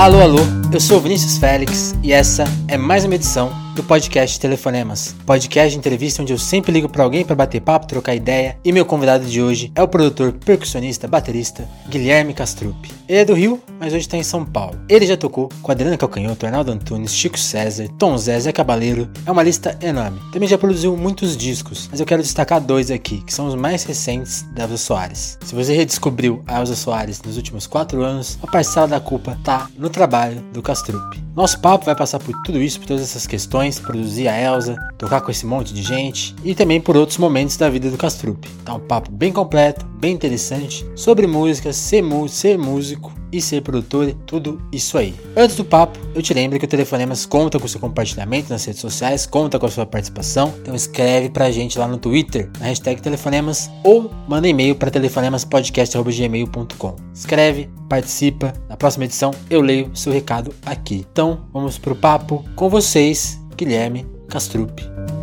Alô, alô, eu sou Vinícius Félix e essa é mais uma edição do podcast Telefonemas, podcast de entrevista onde eu sempre ligo para alguém para bater papo, trocar ideia. E meu convidado de hoje é o produtor, percussionista, baterista Guilherme Castrup. Ele é do Rio, mas hoje está em São Paulo. Ele já tocou com Adriana Calcanhoto, Arnaldo Antunes, Chico César, Tom Zé, Zé Cabaleiro. É uma lista enorme. Também já produziu muitos discos, mas eu quero destacar dois aqui, que são os mais recentes da Elza Soares. Se você redescobriu a Elza Soares nos últimos quatro anos, a parcela da culpa tá no trabalho do Castrup. Nosso papo vai passar por tudo isso, por todas essas questões, produzir a Elsa, tocar com esse monte de gente e também por outros momentos da vida do Castrup. Tá um papo bem completo, bem interessante sobre música, ser, ser músico e ser produtor, tudo isso aí. Antes do papo, eu te lembro que o Telefonemas conta com seu compartilhamento nas redes sociais, conta com a sua participação, então escreve pra gente lá no Twitter, na hashtag Telefonemas, ou manda e-mail para telefonemaspodcast.gmail.com. Escreve, participa, na próxima edição eu leio seu recado aqui. Então, vamos pro papo com vocês, Guilherme Castrup.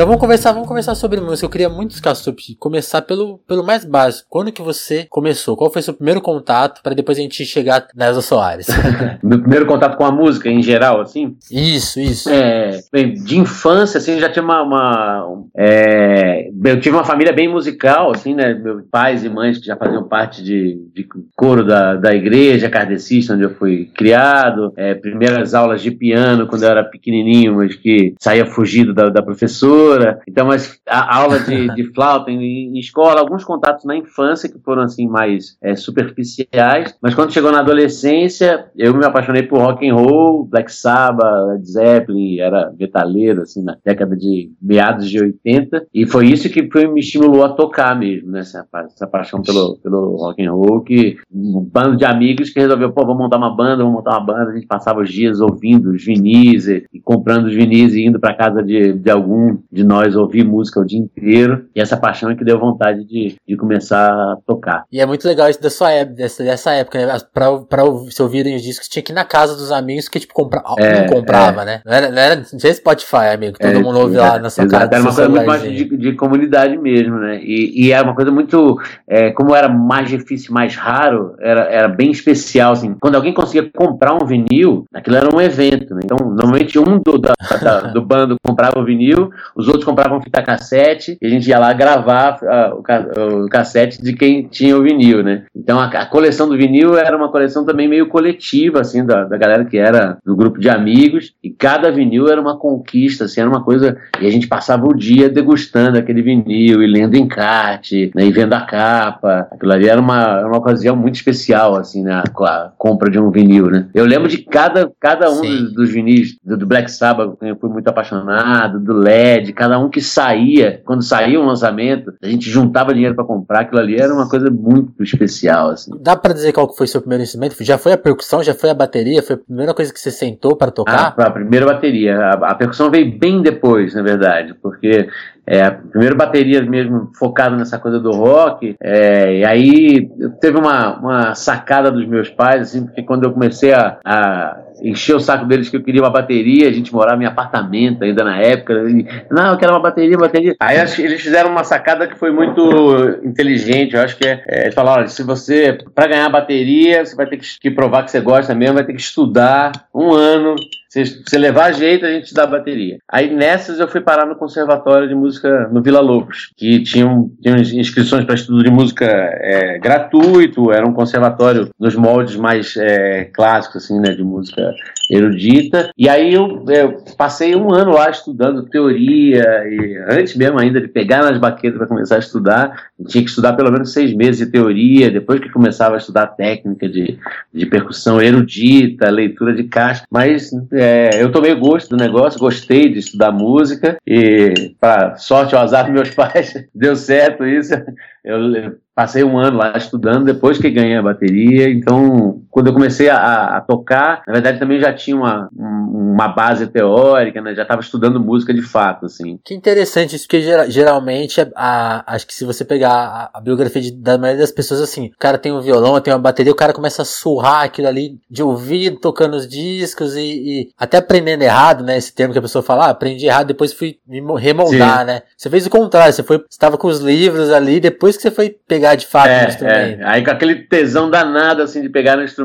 Então vamos conversar, vamos conversar sobre música. Eu queria muito, Castup, começar pelo, pelo mais básico. Quando que você começou? Qual foi seu primeiro contato para depois a gente chegar na Elza Soares? Meu primeiro contato com a música em geral, assim? Isso, isso. É, de infância, assim, já tinha uma, uma é, eu tive uma família bem musical, assim, né? Meus pais e mães que já faziam parte de, de coro da, da igreja kardecista, onde eu fui criado. É, primeiras aulas de piano quando eu era pequenininho, mas que saía fugido da, da professora professora, então, mas a aula de, de flauta em, em, escola, alguns contatos na infância que foram assim mais é, superficiais, mas quando chegou na adolescência, eu me apaixonei por rock and roll, Black Sabbath, Led Zeppelin, era metaleiro assim na década de meados de 80, e foi isso que foi, me estimulou a tocar mesmo, né, essa, essa paixão pelo, pelo rock and roll, que um bando de amigos que resolveu, pô, vamos montar uma banda, vamos montar uma banda, a gente passava os dias ouvindo os vinis e, e comprando os vinis e indo para casa de, de algum de nós ouvir música o dia inteiro. E essa paixão é que deu vontade de, de começar a tocar. E é muito legal isso da sua época, dessa, dessa época, né? Pra, pra se ouvirem os discos, tinha que ir na casa dos amigos que, tipo, compra, é, não comprava, é. né? Não era, não era, não Spotify, amigo, todo é, mundo ouve lá na sua exato, casa. Era uma coisa muito mais de, de, comunidade mesmo, né? E, e era uma coisa muito, é, como era mais difícil, mais raro, era, era bem especial, assim. Quando alguém conseguia comprar um vinil, aquilo era um evento, né? Então, normalmente um do, da, da, do bando comprava o vinil, os outros compravam fita cassete e a gente ia lá gravar uh, o, ca o, cassete de quem tinha o vinil, né? Então a, a, coleção do vinil era uma coleção também meio coletiva, assim, da, da galera que era do grupo de amigos e cada vinil era uma conquista, assim, era uma coisa e a gente passava o dia degustando aquele vinil e lendo encarte, né, e vendo a capa. Aquilo ali era uma, uma ocasião muito especial, assim, né, a compra de um vinil, né? Eu lembro de cada, cada um dos, dos, vinis, do, do Black Sabbath, eu fui muito apaixonado, do LED, cada um que saía, quando saía um lançamento, a gente juntava dinheiro para comprar, aquilo ali era uma coisa muito especial, assim. Dá para dizer qual foi o seu primeiro instrumento? Já foi a percussão, já foi a bateria? Foi a primeira coisa que você sentou para tocar? Ah, a primeira bateria. A, a, percussão veio bem depois, na verdade, porque é, a primeira bateria mesmo focada nessa coisa do rock, é, e aí teve uma, uma sacada dos meus pais, assim, porque quando eu comecei a, a encher o saco deles que eu queria uma bateria, a gente morava em apartamento ainda na época. Não, eu quero uma bateria, bateria. Aí eles fizeram uma sacada que foi muito inteligente. Eu acho que é, é eles falaram: olha, se você, para ganhar bateria, você vai ter que, que provar que você gosta mesmo, vai ter que estudar um ano se você levar jeito, a gente te dá bateria. Aí nessas eu fui parar no Conservatório de Música no Vila Lobos, que tinham, inscrições para estudo de música é, gratuito, era um conservatório nos moldes mais é, clássicos, assim, né, de música erudita. E aí eu, eu, passei um ano lá estudando teoria, e antes mesmo ainda de pegar nas baquetas para começar a estudar, tinha que estudar pelo menos seis meses de teoria, depois que começava a estudar técnica de, de percussão erudita, leitura de caixa, mas é, eu tomei gosto do negócio, gostei de estudar música e, para sorte ou azar dos meus pais, deu certo isso. Eu passei um ano lá estudando depois que ganhei a bateria. Então, quando eu comecei a, a tocar, na verdade também já tinha uma, uma base teórica, né? Já estava estudando música de fato, assim. Que interessante isso, porque geralmente, a, acho que se você pegar a, a biografia de, da maioria das pessoas, assim, o cara tem um violão, tem uma bateria, o cara começa a surrar aquilo ali de ouvido, tocando os discos e, e até aprendendo errado, né? Esse termo que a pessoa fala, ah, aprendi errado, depois fui me remoldar, Sim. né? Você fez o contrário, você foi, estava com os livros ali, depois que você foi pegar pegar de fato é, o instrumento. É. Aí com aquele tesão danado assim de pegar no instrumento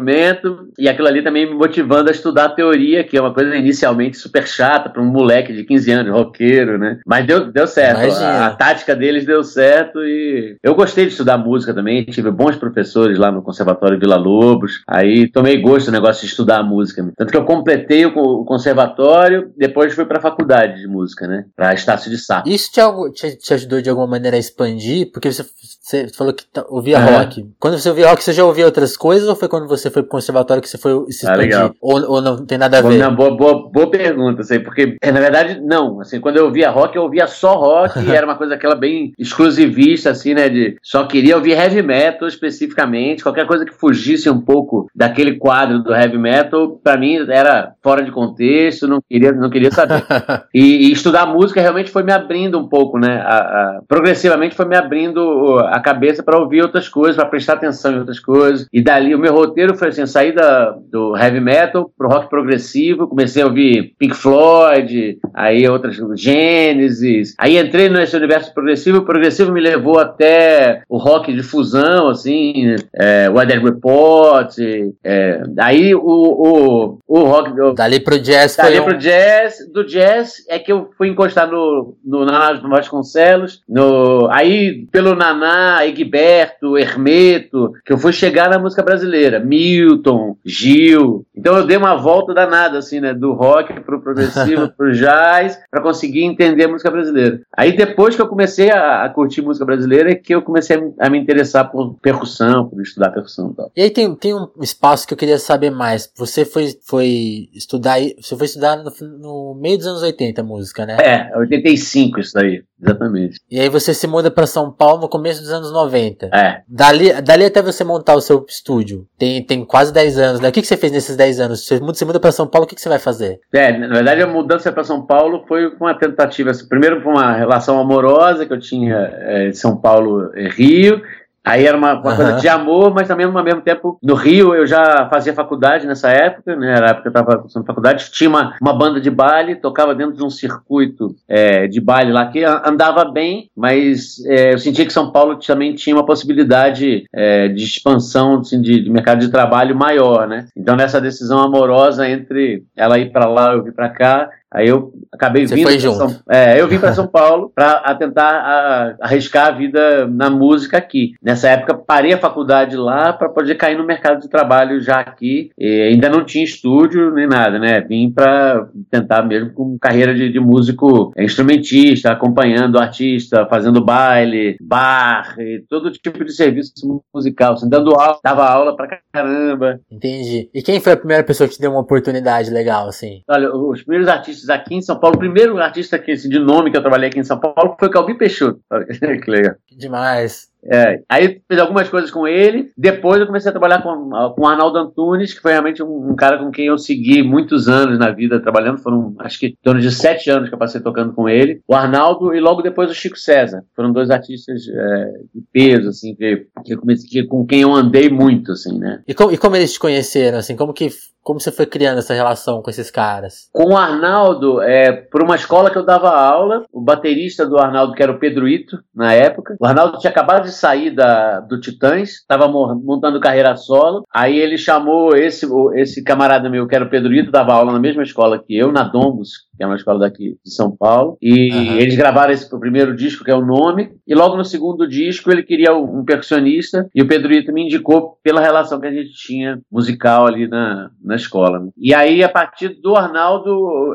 e aquilo ali também me motivando a estudar teoria, que é uma coisa inicialmente super chata para um moleque de 15 anos, roqueiro, né? Mas deu, deu certo. A, a, tática deles deu certo e eu gostei de estudar música também. Tive bons professores lá no Conservatório Vila Lobos. Aí tomei gosto do negócio de estudar música. Tanto que eu completei o, o conservatório, depois fui para a faculdade de música, né? Para Estácio de Sá. Isso te, te, te, ajudou de alguma maneira a expandir? Porque você, você falou que tá, ouvia é. rock. Quando você ouvia rock, você já ouvia outras coisas ou foi quando você foi pro conservatório que você foi se ah, expandir? Ah, ou, ou, não tem nada a ver? Não, boa, boa, boa pergunta, assim, porque é, na verdade não. Assim, quando eu ouvia rock, eu ouvia só rock e era uma coisa aquela bem exclusivista, assim, né? De só queria ouvir heavy metal especificamente, qualquer coisa que fugisse um pouco daquele quadro do heavy metal, para mim era fora de contexto, não queria, não queria saber. e, e, estudar música realmente foi me abrindo um pouco, né? A, a, progressivamente foi me abrindo a cabeça para ouvir outras coisas, para prestar atenção em outras coisas. E dali o meu roteiro foi assim, sair da, do heavy metal pro rock progressivo, comecei a ouvir Pink Floyd, aí outras Gênesis. Aí entrei nesse universo progressivo, o progressivo me levou até o rock de fusão, assim, é, Weather Report. É, aí o, o, o rock. Dali pro jazz Dali pro um... jazz. Do jazz é que eu fui encostar no, no Naná Vasconcelos. No, aí, pelo Naná, Egberto, Hermeto, que eu fui chegar na música brasileira. Milton, Gil. Então eu dei uma volta danada, assim, né? Do rock pro progressivo, pro jazz, para conseguir entender a música brasileira. Aí depois que eu comecei a, a curtir música brasileira, é que eu comecei a, a, me interessar por percussão, por estudar percussão e tal. E aí tem, tem um espaço que eu queria saber mais. Você foi, foi estudar, você foi estudar no, no meio dos anos 80 música, né? É, 85 isso daí, exatamente. E aí você se muda para São Paulo no começo dos anos 90. É. Dali, dali até você montar o seu estúdio, tem, tem quase 10 anos, né? O que, que você fez nesses 10 anos? Você muda, você muda para São Paulo, o que, que você vai fazer? É, na verdade a mudança para São Paulo foi uma tentativa, primeiro foi uma relação amorosa que eu tinha é, São Paulo e Rio, Aí era uma, uma uhum. coisa de amor, mas também ao mesmo tempo no Rio eu já fazia faculdade nessa época, né? Era a época que eu estava fazendo faculdade. Tinha uma, uma banda de baile, tocava dentro de um circuito é, de baile lá que andava bem, mas é, eu sentia que São Paulo também tinha uma possibilidade é, de expansão assim, de, de, mercado de trabalho maior, né? Então nessa decisão amorosa entre ela ir para lá, eu vir para cá, Aí eu acabei Você vindo. Foi junto. São, é, eu vim para São Paulo para tentar a, arriscar a vida na música aqui. Nessa época parei a faculdade lá para poder cair no mercado de trabalho já aqui. E ainda não tinha estúdio nem nada, né? Vim para tentar mesmo com carreira de, de músico instrumentista, acompanhando o artista, fazendo baile, bar, todo tipo de serviço musical, assim, dando aula, dava aula para caramba. Entendi. E quem foi a primeira pessoa que te deu uma oportunidade legal assim? Olha, os primeiros artistas artistas aqui em São Paulo. O primeiro artista que, assim, de nome que eu trabalhei aqui em São Paulo foi o Calbi Peixoto. que legal. Demais. É, aí fiz algumas coisas com ele. Depois eu comecei a trabalhar com, com o Arnaldo Antunes, que foi realmente um, um, cara com quem eu segui muitos anos na vida trabalhando. Foram, acho que, em torno de sete anos que eu passei tocando com ele. O Arnaldo e logo depois o Chico César. Foram dois artistas é, de peso, assim, que, que, comecei, que, com quem eu andei muito, assim, né? E como, e como eles te conheceram, assim? Como que como você foi criando essa relação com esses caras? Com o Arnaldo, é, por uma escola que eu dava aula, o baterista do Arnaldo, que era o Pedro Ito, na época. O Arnaldo tinha acabado de sair da, do Titãs, estava montando carreira solo. Aí ele chamou esse, esse camarada meu, que era o Pedro Ito, dava aula na mesma escola que eu, na Domus, que é uma escola daqui de São Paulo. E uhum. eles gravaram esse primeiro disco, que é o nome, e logo no segundo disco ele queria um percussionista, e o Pedrito me indicou pela relação que a gente tinha musical ali na, na escola. Né? E aí, a partir do Arnaldo,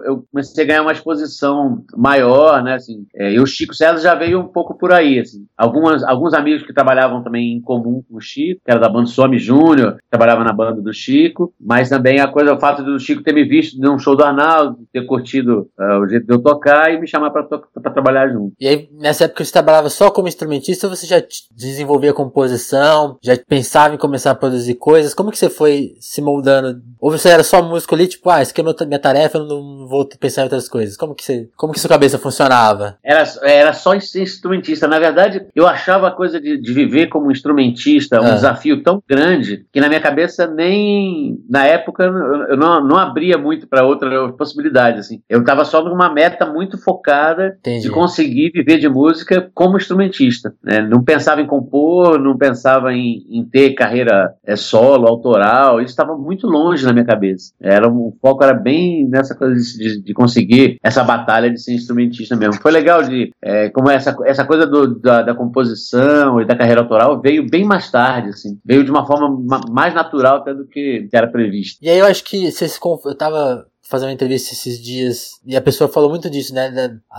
eu comecei a ganhar uma exposição maior, né? Assim, é, e o Chico César já veio um pouco por aí. Assim. Algumas, alguns amigos que trabalhavam também em comum com o Chico, que era da banda Some Júnior, trabalhava na banda do Chico, mas também a coisa, o fato do Chico ter me visto num show do Arnaldo, ter curtido uh, o jeito de eu tocar e me chamar para trabalhar junto. E aí, nessa época você trabalhava só como instrumentista ou você já desenvolvia composição, já pensava em começar a produzir coisas? Como que você foi se moldando? Ou você era só músico ali, tipo, ah, isso aqui é minha tarefa, eu não vou pensar em outras coisas? Como que você, como que sua cabeça funcionava? Era, era só instrumentista. Na verdade, eu achava a coisa de, de viver como instrumentista um ah. desafio tão grande que na minha cabeça nem, na época, eu não, não abria muito para outra possibilidade, assim. Eu eu estava só numa meta muito focada Entendi. de conseguir viver de música como instrumentista. Né? Não pensava em compor, não, pensava em, em ter carreira é, solo, autoral, isso estava muito longe na minha cabeça. Era, o foco era bem nessa coisa de, de conseguir essa batalha de ser instrumentista mesmo. Foi legal de, é, como essa, essa coisa do, da, da, composição e da carreira autoral veio bem mais tarde, assim, veio de uma forma mais natural até do que era previsto. E aí eu acho que você se, eu tava fazer uma entrevista esses dias e a pessoa falou muito disso, né,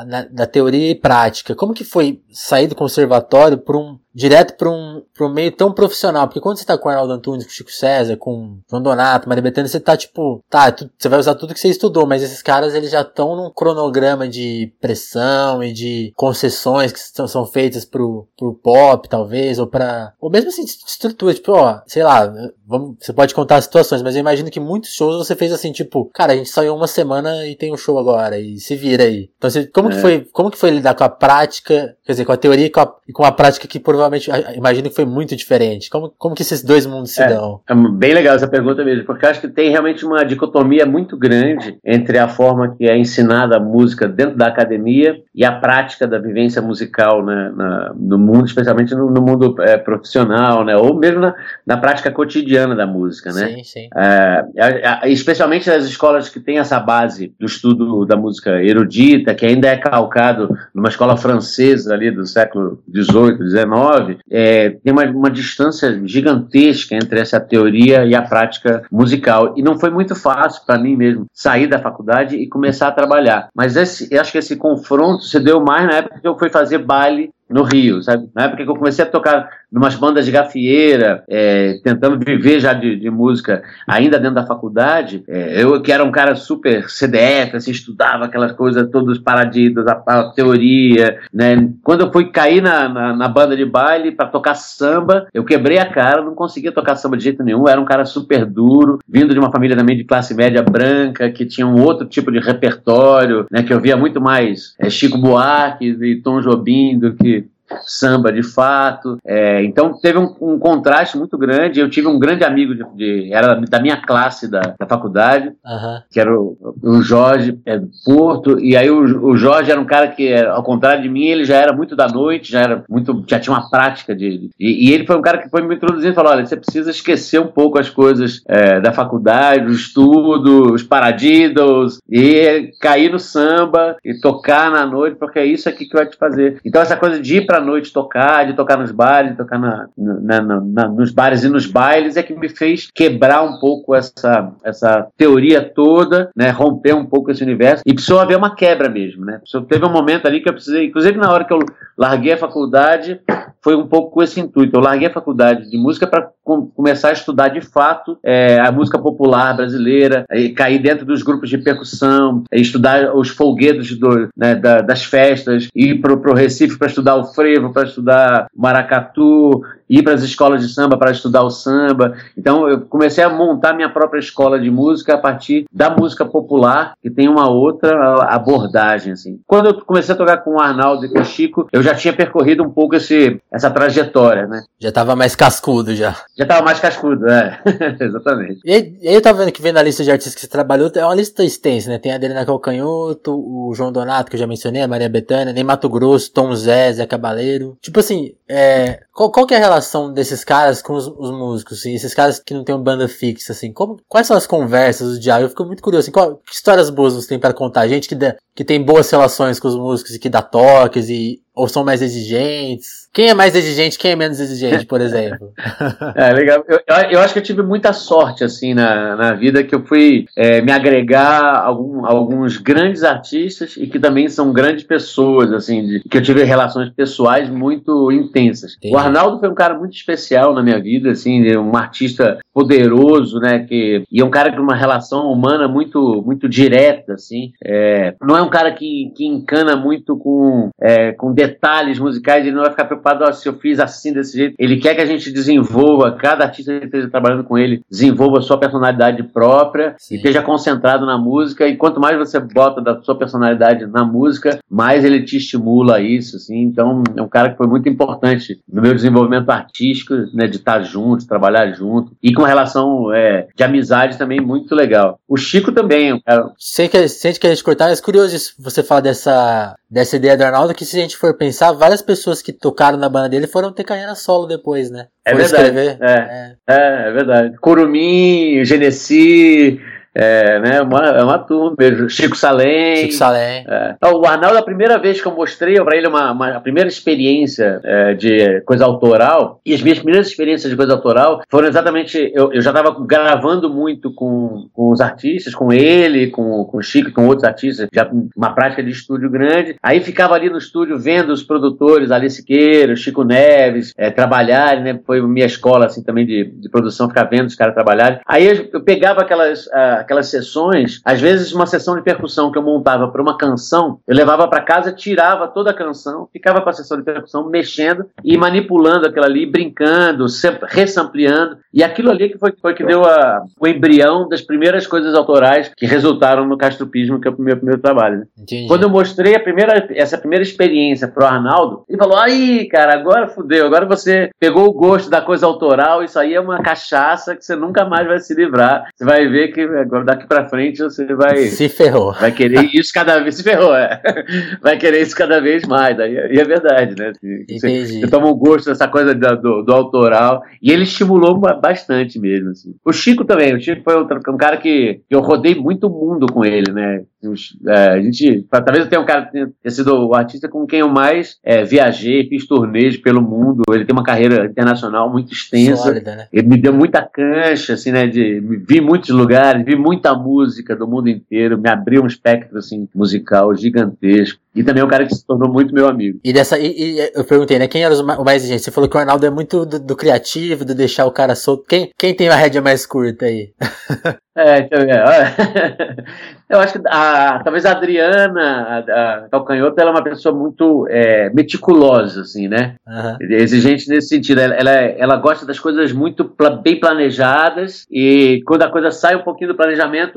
da, da teoria e prática. Como que foi sair do conservatório para um direto para um, um meio tão profissional. Porque quando você tá com o Arnaldo Antunes, com o Chico César, com João Donato, Maria Bethânia, você tá tipo, tá, tu, você vai usar tudo que você estudou, mas esses caras eles já estão num cronograma de pressão e de concessões que são, são feitas pro, pro pop, talvez, ou para ou mesmo assim, estrutura, tipo, ó, sei lá, vamos, você pode contar as situações, mas eu imagino que muitos shows você fez assim, tipo, cara, a gente saiu uma semana e tem um show agora, e se vira aí. Então, como é. que foi, como que foi lidar com a prática, quer dizer, com a teoria e com a, e com a prática que provavelmente, imagino que foi muito diferente. Como, como que esses dois mundos se é, dão? É bem legal essa pergunta mesmo, porque acho que tem realmente uma dicotomia muito grande entre a forma que é ensinada a música dentro da academia e a prática da vivência musical né, na, no mundo, especialmente no, no mundo é, profissional, né, ou mesmo na, na, prática cotidiana da música. Né? Sim, sim. É, especialmente nas escolas que têm essa base do estudo da música erudita, que ainda é calcado numa escola francesa ali do século XVIII, XIX, é, tem uma, uma distância gigantesca entre essa teoria e a prática musical. E não foi muito fácil para mim mesmo sair da faculdade e começar a trabalhar. Mas esse, eu acho que esse confronto se deu mais na época que eu fui fazer baile no Rio, sabe? Na época que eu comecei a tocar numas bandas de gafieira, é, tentando viver já de, de, música ainda dentro da faculdade, é, eu que era um cara super CDF, assim, estudava aquelas coisas todas paradidas, a, a teoria, né? Quando eu fui cair na, na, na banda de baile para tocar samba, eu quebrei a cara, não conseguia tocar samba de jeito nenhum, era um cara super duro, vindo de uma família também de classe média branca, que tinha um outro tipo de repertório, né? Que eu via muito mais é, Chico Buarque e Tom Jobim do que samba de fato. É, então teve um, um, contraste muito grande. Eu tive um grande amigo de, de era da minha classe da, da faculdade, uhum. que era o, o Jorge é, Porto. E aí o, o, Jorge era um cara que, ao contrário de mim, ele já era muito da noite, já era muito, já tinha uma prática de. E, e ele foi um cara que foi me introduzindo e falou: olha, você precisa esquecer um pouco as coisas é, da faculdade, o estudo, os paradiddles, e cair no samba e tocar na noite, porque é isso aqui que vai te fazer. Então essa coisa de ir pra noite tocar, de tocar nos bares, de tocar na, na, na, nos bares e nos bailes, é que me fez quebrar um pouco essa, essa teoria toda, né, romper um pouco esse universo, e precisou haver uma quebra mesmo, né? Teve um momento ali que eu precisei, inclusive na hora que eu larguei a faculdade, foi um pouco com esse intuito. Eu larguei a faculdade de música para com, começar a estudar de fato é, a música popular brasileira, e cair dentro dos grupos de percussão, estudar os folguedos do, né, da, das festas, ir para o Recife para estudar o frevo, para estudar maracatu, ir para as escolas de samba para estudar o samba. Então eu comecei a montar minha própria escola de música a partir da música popular, que tem uma outra abordagem assim. Quando eu comecei a tocar com o Arnaldo e com o Chico, eu já tinha percorrido um pouco esse, essa trajetória, né? Já estava mais cascudo já. Já estava mais cascudo, é. Exatamente. E aí, eu tava vendo que vendo a lista de artistas que você trabalhou, é uma lista extensa, né? Tem a Adelina Calcanhoto, o João Donato, que eu já mencionei, a Maria Bethânia, nem Mato Grosso, Tom Zé, Zé Cabaleiro. Tipo assim, é, qual, qual que é a relação desses caras com os, os músicos, assim, esses caras que não tem uma banda fixa, assim, como, quais são as conversas, o diário? Eu fico muito curioso, assim, qual, que histórias boas você tem para contar? Gente que, que tem boas relações com os músicos e que dá toques e ou são mais exigentes? Quem é mais exigente, quem é menos exigente, por exemplo? é, legal. Eu, eu, acho que eu tive muita sorte, assim, na, na vida, que eu fui é, me agregar a algum, alguns grandes artistas e que também são grandes pessoas, assim, de, que eu tive relações pessoais muito intensas. Entendi. O Arnaldo foi um cara muito especial na minha vida, assim, um artista poderoso, né, que, e é um cara com uma relação humana muito, muito direta, assim. É, não é um cara que, que encana muito com, é, com detalhes musicais, ele não vai ficar preocupado oh, se eu fiz assim desse jeito. Ele quer que a gente desenvolva, cada artista que esteja trabalhando com ele, desenvolva a sua personalidade própria Sim. e esteja concentrado na música. E quanto mais você bota da sua personalidade na música, mais ele te estimula a isso. Assim. Então, é um cara que foi muito importante no meu desenvolvimento artístico, né, de estar junto, trabalhar junto e com relação é, de amizade também muito legal. O Chico também, cara. Sei que, sente que a gente cortar, é curioso você falar dessa dessa ideia do Arnaldo que se a gente for pensar, várias pessoas que tocaram na banda dele foram ter carreira solo depois, né? É verdade. Escrever. É, é. é, é verdade. Curumim, Genesi, é, né, uma, é uma turma mesmo. Chico Salem. Chico Salem. É. O Arnaldo, a primeira vez que eu mostrei para ele uma, uma, a primeira experiência é, de coisa autoral, e as minhas primeiras experiências de coisa autoral foram exatamente. Eu, eu já estava gravando muito com, com os artistas, com ele, com, com o Chico e com outros artistas, já uma prática de estúdio grande. Aí ficava ali no estúdio vendo os produtores, Alice Siqueira, Chico Neves, é, trabalharem, né? Foi minha escola assim também de, de produção, ficar vendo os caras trabalharem. Aí eu, eu pegava aquelas. Uh, aquelas sessões, às vezes uma sessão de percussão que eu montava para uma canção, eu levava para casa, tirava toda a canção, ficava com a sessão de percussão mexendo e manipulando aquilo ali, brincando, resampleando. E aquilo ali que foi, foi que deu a, o embrião das primeiras coisas autorais que resultaram no Castropismo, que é o meu primeiro trabalho. Né? Quando eu mostrei a primeira, essa primeira experiência pro Arnaldo, ele falou: aí, cara, agora fudeu, agora você pegou o gosto da coisa autoral, isso aí é uma cachaça que você nunca mais vai se livrar. Você vai ver que agora daqui para frente você vai. Se ferrou. Vai querer isso cada vez. Se ferrou, é. Vai querer isso cada vez mais. Aí, e é verdade, né? Você, você toma um gosto dessa coisa do, do, autoral. E ele estimulou bastante mesmo. Assim. O Chico também. O Chico foi um, um cara que eu rodei muito mundo com ele, né? É, a gente, talvez eu tenha um cara tenha sido o artista com quem eu mais é, viajei, fiz turnês pelo mundo. Ele tem uma carreira internacional muito extensa. Sólida, né? Ele me deu muita cancha, assim, né? De vi muitos lugares, vi muita música do mundo inteiro, me abriu um espectro assim musical gigantesco. E também é um cara que se tornou muito meu amigo. E dessa e, e eu perguntei, né, quem era o mais exigente? Você falou que o Arnaldo é muito do, do criativo, de deixar o cara solto. Quem, quem tem a rédea mais curta aí? É. Eu acho que a, talvez a Adriana a, a Calcanhoto ela é uma pessoa muito é, meticulosa, assim, né? Uhum. Exigente nesse sentido. Ela, ela, ela, gosta das coisas muito bem planejadas e quando a coisa sai um pouquinho do planejamento,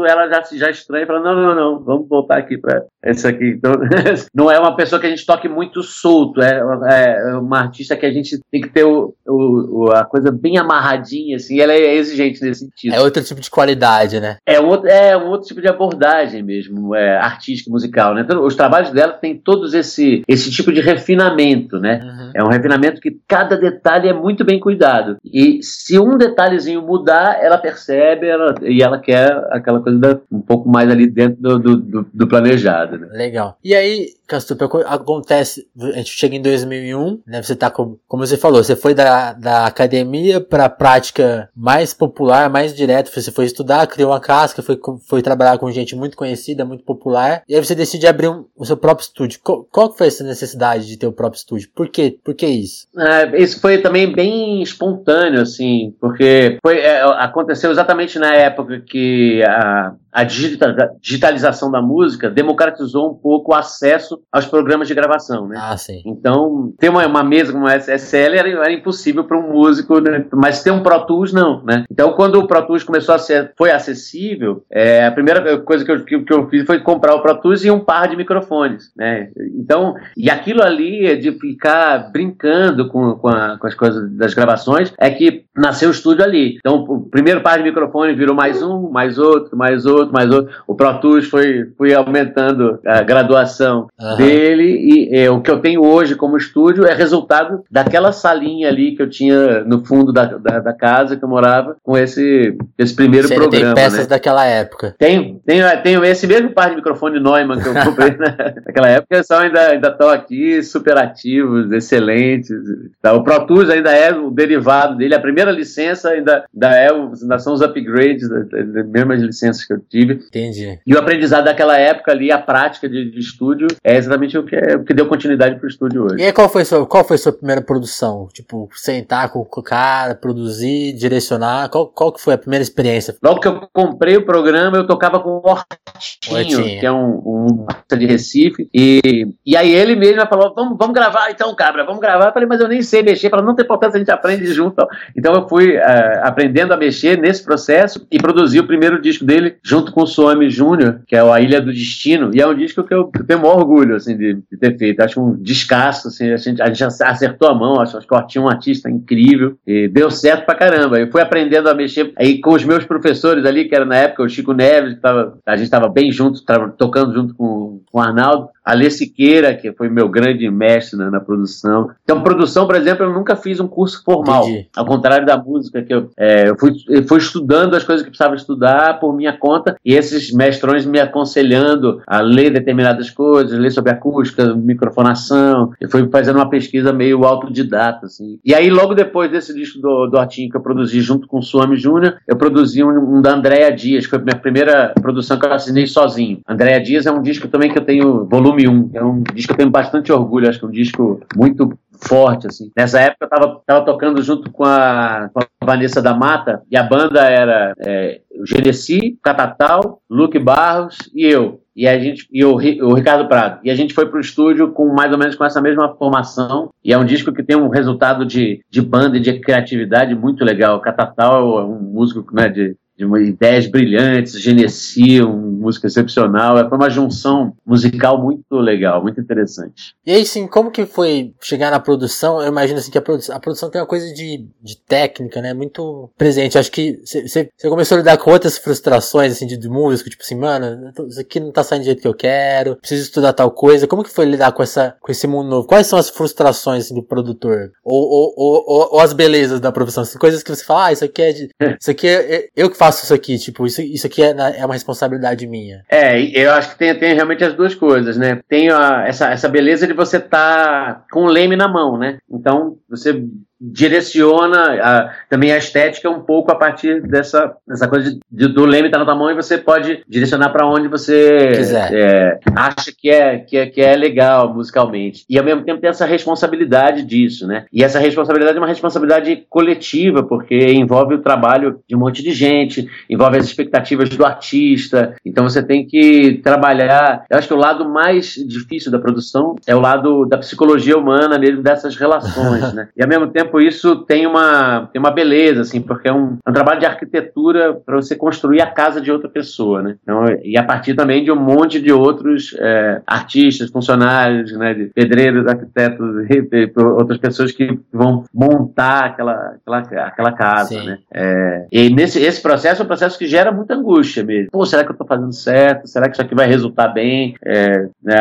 ela já já estranha e fala: não, não, não, vamos voltar aqui para isso aqui. Então, não é uma pessoa que a gente toque muito solto, é, é uma artista que a gente tem que ter o, o, a coisa bem amarradinha, assim. Ela é exigente nesse sentido. É outro tipo de qualidade né? É um outro, é um outro tipo de abordagem mesmo, é, artística, musical, né? Então, os trabalhos dela têm todos esse, esse tipo de refinamento, né? Uhum. É um refinamento que cada detalhe é muito bem cuidado. E se um detalhezinho mudar, ela percebe ela, e ela quer aquela coisa da, um pouco mais ali dentro do, do, do, do planejado, né? Legal. E aí, Castupa, acontece, a gente chega em 2001, né? Você tá com, como você falou, você foi da, da academia para a prática mais popular, mais direta, você foi estudar, criou uma casca, foi, foi trabalhar com gente muito conhecida, muito popular, e aí você decide abrir um, o seu próprio estúdio. Qual, qual foi essa necessidade de ter o próprio estúdio? Por quê? Por que isso? É, isso foi também bem espontâneo, assim, porque foi, é, aconteceu exatamente na época que a, a digitalização da música democratizou um pouco o acesso aos programas de gravação, né? Ah, sim. Então, ter uma, uma mesa como a SSL era, era impossível para um músico, né? mas ter um Pro Tools não, né? Então, quando o Pro Tools começou a ser, foi acessível, é, a primeira coisa que eu, que, que, eu fiz foi comprar o Pro Tools e um par de microfones, né? Então, e aquilo ali é de ficar brincando com, com, a, com as coisas das gravações é que nasceu o estúdio ali. Então, o primeiro par de microfone virou mais um, mais outro, mais outro, outro, mais outro. O Pro Tools foi, foi aumentando a graduação uhum. dele e é, o que eu tenho hoje como estúdio é resultado daquela salinha ali que eu tinha no fundo da, da, da casa que eu morava com esse, esse primeiro Você programa. Tem peças né? daquela época. Tenho, tenho, tenho esse mesmo par de microfone Neumann que eu comprei naquela época, são ainda ainda estão aqui super ativos, excelentes. Tá? O Pro Tools ainda é o derivado dele, a primeira licença ainda, ainda, é, ainda são os upgrades das, das mesmas licenças que eu tive. Entendi. E o aprendizado daquela época ali, a prática de, de estúdio, é exatamente o que, é, o que deu continuidade pro estúdio hoje. E aí, qual foi, sua, qual foi a sua primeira produção? Tipo, sentar com o cara, produzir, direcionar? Qual, qual que foi a primeira experiência? Logo que eu comprei o programa, eu tocava com o Hortinho, que é um, um de Recife, e, e aí ele mesmo falou, vamos, vamos gravar então, cabra, vamos gravar. Eu falei, mas eu nem sei mexer. Falei, não tem importância, a gente aprende junto. Então eu fui uh, aprendendo a mexer nesse processo e produzi o primeiro disco dele junto com o Suami Júnior, que é A Ilha do Destino, e é um disco que eu, tenho o maior orgulho, assim, de, de, ter feito. Acho um descasso, assim, a gente, a gente acertou a mão, acho, acho que tinha um artista incrível, e deu certo pra caramba. Eu fui aprendendo a mexer aí com os meus professores ali, que era na época o Chico Neves, que tava, a gente estava bem junto, tava tocando junto com, com o Arnaldo. Alê Siqueira, que foi meu grande mestre na, na, produção. Então, produção, por exemplo, eu nunca fiz um curso formal. Entendi. Ao contrário da música, que eu, é, eu, fui, eu fui estudando as coisas que precisava estudar por minha conta, e esses mestrões me aconselhando a ler determinadas coisas, ler sobre acústica, microfonação. Eu fui fazendo uma pesquisa meio autodidata, assim. E aí, logo depois desse disco do, do Artinho que eu produzi junto com o Suami Júnior, eu produzi um, um da Andréa Dias, que foi a minha primeira produção que eu assinei sozinho. Andréa Dias é um disco também que eu tenho, volume 1, é um disco que eu tenho bastante orgulho, acho que é um disco muito forte, assim. Nessa época eu tava, tava tocando junto com a, com a Vanessa da Mata, e a banda era é, o Genesi, Catatal, Luke Barros e eu. E a gente e o, o Ricardo Prado. E a gente foi pro estúdio com mais ou menos com essa mesma formação. E é um disco que tem um resultado de, de banda e de criatividade muito legal. Catatal é um músico né, de de ideias brilhantes, Genesi, uma música excepcional. Foi uma junção musical muito legal, muito interessante. E aí, sim, como que foi chegar na produção? Eu imagino assim que a, produ a produção tem uma coisa de, de técnica, né? Muito presente. Acho que você começou a lidar com outras frustrações, assim, de, de músico, tipo assim, mano, isso aqui não tá saindo do jeito que eu quero, preciso estudar tal coisa. Como que foi lidar com essa, com esse mundo novo? Quais são as frustrações assim, do produtor? Ou, ou, ou, ou, ou as belezas da profissão? Assim, coisas que você fala, ah, isso aqui é de, isso aqui é, é eu que faço isso aqui? Tipo, isso, isso aqui é, é uma responsabilidade minha. É, eu acho que tem, tem realmente as duas coisas, né? Tem a, essa, essa beleza de você estar tá com o leme na mão, né? Então, você direciona a, também a estética um pouco a partir dessa, dessa coisa de, de, do leme estar tá na tua mão e você pode direcionar para onde você é, acha que é, que, é, que é legal musicalmente. E ao mesmo tempo tem essa responsabilidade disso, né? E essa responsabilidade é uma responsabilidade coletiva, porque envolve o trabalho de um monte de gente, envolve as expectativas do artista. Então você tem que trabalhar. Eu acho que o lado mais difícil da produção é o lado da psicologia humana mesmo, dessas relações, né? E ao mesmo tempo tempo isso tem uma, tem uma beleza, assim, porque é um, é um trabalho de arquitetura para você construir a casa de outra pessoa, né? Então, e a partir também de um monte de outros é, artistas, funcionários, né, de pedreiros, arquitetos e, outras pessoas que vão montar aquela, aquela, aquela casa, Sim. né? É, e nesse esse processo é um processo que gera muita angústia mesmo. Pô, será que eu estou fazendo certo? Será que isso aqui vai resultar bem? É, né,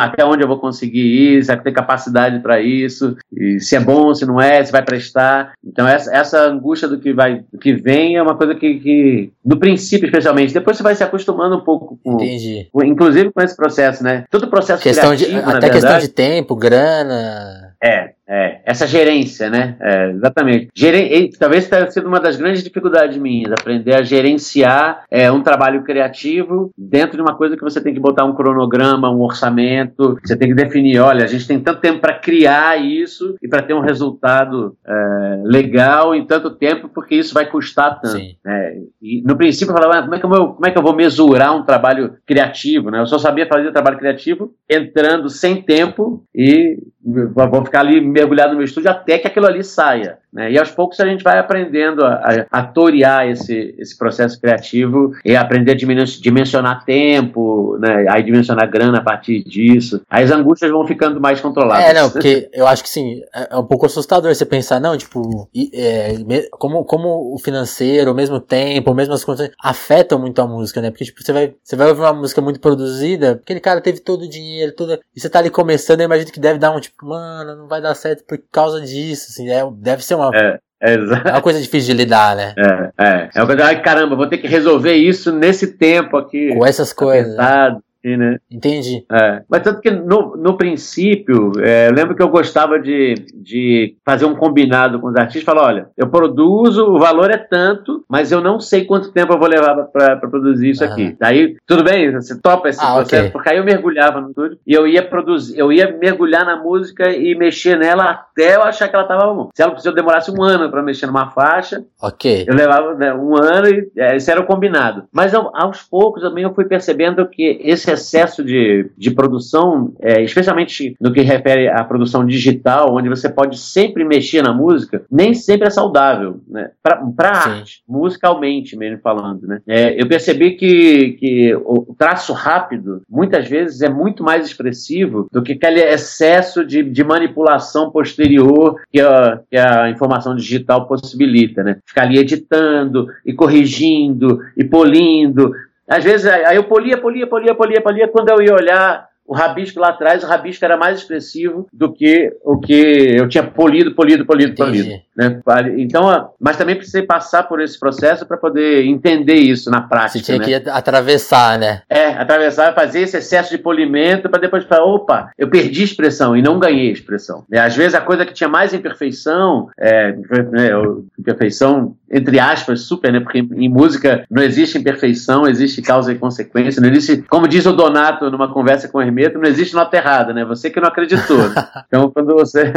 até onde eu vou conseguir ir? Será que tem capacidade para isso? E se é bom, se não não é, se vai prestar. Então, essa, essa angústia do que, vai, do que vem é uma coisa que, que, no princípio, especialmente, depois você vai se acostumando um pouco com. Entendi. Com, inclusive com esse processo, né? Todo processo questão criativo, de, Até verdade, questão de tempo, grana. É, é, essa gerência, né? É, exatamente. Geren... Talvez tenha sido uma das grandes dificuldades minhas, aprender a gerenciar é, um trabalho criativo dentro de uma coisa que você tem que botar um cronograma, um orçamento, você tem que definir, olha, a gente tem tanto tempo para criar isso e para ter um resultado é, legal em tanto tempo, porque isso vai custar tanto. Né? E no princípio eu falava, ah, como é, que eu, como é que eu vou mesurar um trabalho criativo? Né? Eu só sabia fazer trabalho criativo entrando sem tempo e vou ficar ali mergulhado no meu estúdio até que aquilo ali saia. Né? E aos poucos a gente vai aprendendo a, a, a torear esse, esse processo criativo e aprender a dimensionar tempo, né? aí dimensionar grana a partir disso. Aí as angústias vão ficando mais controladas. É, não, porque eu acho que sim, é, é um pouco assustador você pensar, não, tipo, é, como, como o financeiro, o mesmo tempo, mesmo as condições afetam muito a música, né? Porque tipo, você vai, você vai ouvir uma música muito produzida, aquele cara teve todo o dinheiro, toda, e você tá ali começando, eu imagino que deve dar um tipo, mano, não vai dar certo por causa disso, assim, é, deve ser uma é, é, é uma coisa difícil de lidar, né? É, é. É uma coisa, ai caramba, vou ter que resolver isso nesse tempo aqui. Com essas coisas. Apertado né? Entendi. É. Mas tanto que no, no princípio, é, eu lembro que eu gostava de, de fazer um combinado com os artistas, falar, olha, eu produzo, o valor é tanto, mas eu não sei quanto tempo eu vou levar para produzir isso aqui. Daí, tudo bem, você topa esse ah, processo, okay. porque aí eu mergulhava no estúdio e eu ia produzir, eu ia mergulhar na música e mexer nela até eu achar que ela tava bom. Se ela se eu demorasse um ano para mexer numa faixa, ok eu levava né, um ano e é, isso era o combinado. Mas eu, aos poucos também eu fui percebendo que esse excesso de, de produção, é, especialmente no que refere à produção digital, onde você pode sempre mexer na música, nem sempre é saudável, né? Para arte, musicalmente mesmo falando, né? É, eu percebi que, que o traço rápido, muitas vezes, é muito mais expressivo do que aquele excesso de, de manipulação posterior que a, que a informação digital possibilita, né? Ficar ali editando e corrigindo e polindo, às vezes, aí eu polia, polia, polia, polia, polia, quando eu ia olhar, o rabisco lá atrás, o rabisco era mais expressivo do que o que eu tinha polido, polido, polido, Entendi. polido. Né? Então, mas também precisei passar por esse processo para poder entender isso na prática. Você tinha né? que atravessar, né? É, atravessar, fazer esse excesso de polimento para depois falar, opa, eu perdi expressão e não ganhei expressão. Né? Às vezes a coisa que tinha mais imperfeição, é, né, imperfeição entre aspas, super, né? Porque em música não existe imperfeição, existe causa e consequência, não existe, como diz o Donato numa conversa com o Hermeto, não existe nota errada, né? Você que não acreditou. então, quando você.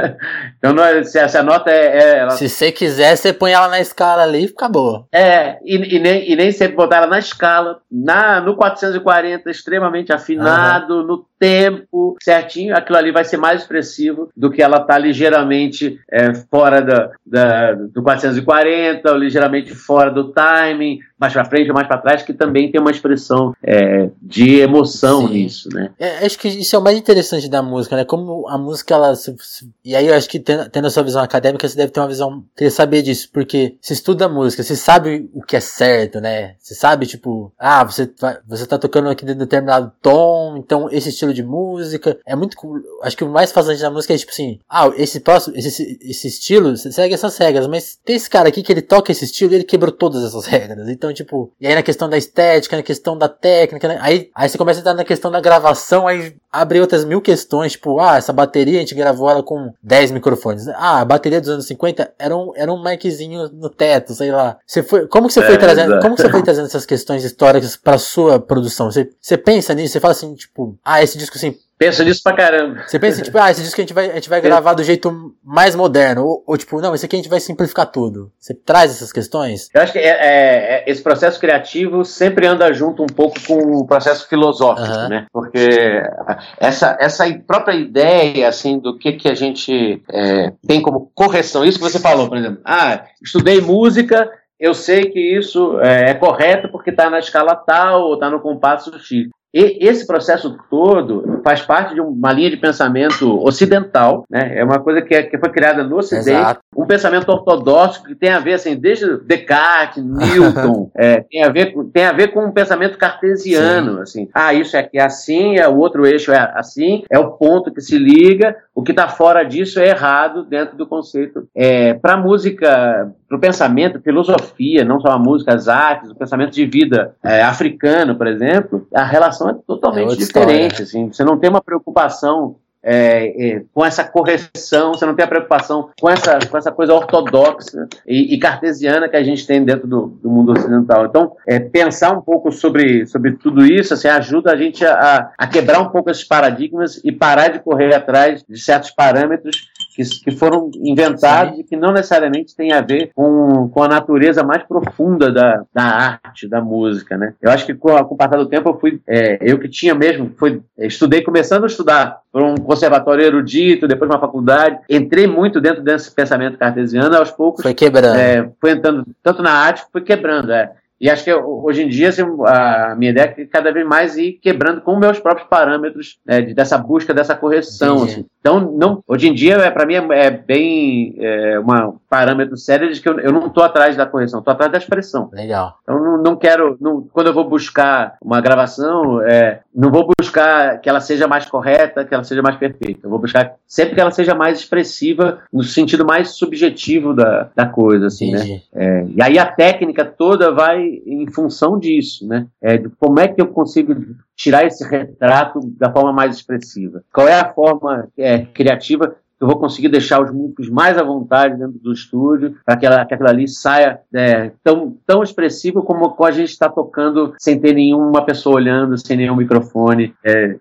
então, não, é, se, a nota é. é ela... Se você quiser, você põe ela na escala ali e fica boa. É, e, e, nem, e nem sempre botar ela na escala, na, no 440, extremamente afinado, uhum. no tempo certinho, aquilo ali vai ser mais expressivo do que ela tá ligeiramente é, fora da, da, do 440, ou ligeiramente fora do timing, mais para frente ou mais para trás, que também tem uma expressão é, de emoção Sim. nisso, né? É, acho que isso é o mais interessante da música, né? Como a música, ela. E aí eu acho que tendo, tendo a sua visão acadêmica, você deve ter uma visão. Queria saber disso, porque se estuda música, você sabe o que é certo, né? Você sabe, tipo, ah, você, vai, você tá tocando aqui de determinado tom, então esse estilo de música. É muito. Acho que o mais fascinante da música é tipo assim, ah, esse próximo, esse, esse estilo, segue essas regras, mas tem esse cara aqui que ele toca esse estilo e ele quebrou todas essas regras. Então, tipo, e aí na questão da estética, na questão da técnica, né? aí, aí você começa a entrar na questão da gravação, aí abre outras mil questões, tipo, ah, essa bateria a gente gravou ela com 10 microfones. Ah, a bateria dos anos 50 era um, era um miczinho no teto, sei lá. Você foi, como que você foi é, trazendo, como que você foi trazendo essas questões históricas para sua produção? Você, você pensa nisso, você fala assim, tipo, ah, esse disco assim, Penso nisso pra caramba. Você pensa, tipo, ah, esse disco a gente vai, a gente vai gravar do jeito mais moderno. Ou, ou, tipo, não, esse aqui a gente vai simplificar tudo. Você traz essas questões? Eu acho que é, é, é esse processo criativo sempre anda junto um pouco com o processo filosófico, uhum. né? Porque essa, essa própria ideia, assim, do que, que a gente é, tem como correção, isso que você falou, por exemplo, ah, estudei música, eu sei que isso é, é correto porque está na escala tal ou está no compasso X. E esse processo todo faz parte de uma linha de pensamento ocidental, né? É uma coisa que, é, que foi criada no Ocidente, Exato. um pensamento ortodoxo que tem a ver, assim, desde Descartes, Newton, é, tem, a ver, tem a ver com um pensamento cartesiano, Sim. assim. Ah, isso é, é assim, é, o outro eixo é assim, é o ponto que se liga, o que está fora disso é errado dentro do conceito. É, Para a música, para o pensamento, filosofia, não só a música, as artes, o pensamento de vida é, africano, por exemplo, a relação é totalmente é diferente. Assim, você não tem uma preocupação é, é, com essa correção, você não tem a preocupação com essa, com essa coisa ortodoxa e, e cartesiana que a gente tem dentro do, do mundo ocidental. Então, é, pensar um pouco sobre, sobre tudo isso assim, ajuda a gente a, a quebrar um pouco esses paradigmas e parar de correr atrás de certos parâmetros que, que foram inventados Sim. e que não necessariamente têm a ver com, com a natureza mais profunda da, da arte, da música. Né? Eu acho que com, com o passar do tempo eu fui, é, eu que tinha mesmo, foi, estudei começando a estudar por um conservatório erudito, depois uma faculdade. Entrei muito dentro desse pensamento cartesiano, aos poucos. Foi quebrando. É, foi entrando tanto na arte, foi quebrando. É. E acho que hoje em dia assim, a minha ideia é cada vez mais ir quebrando com meus próprios parâmetros né, dessa busca, dessa correção. Assim. Então, não, hoje em dia, é, para mim, é, é bem é, um parâmetro sério de que eu, eu não estou atrás da correção, estou atrás da expressão. Legal. Então, não, não quero, não, quando eu vou buscar uma gravação, é, não vou buscar que ela seja mais correta, que ela seja mais perfeita. Eu vou buscar sempre que ela seja mais expressiva, no sentido mais subjetivo da, da coisa, assim, né? É, e aí a técnica toda vai em função disso, né? É, de como é que eu consigo tirar esse retrato da forma mais expressiva? Qual é a forma é, criativa que eu vou conseguir deixar os músicos mais à vontade dentro do estúdio, para que, que aquilo ali saia é, tão, tão expressivo como a gente está tocando sem ter nenhuma pessoa olhando, sem nenhum microfone. É,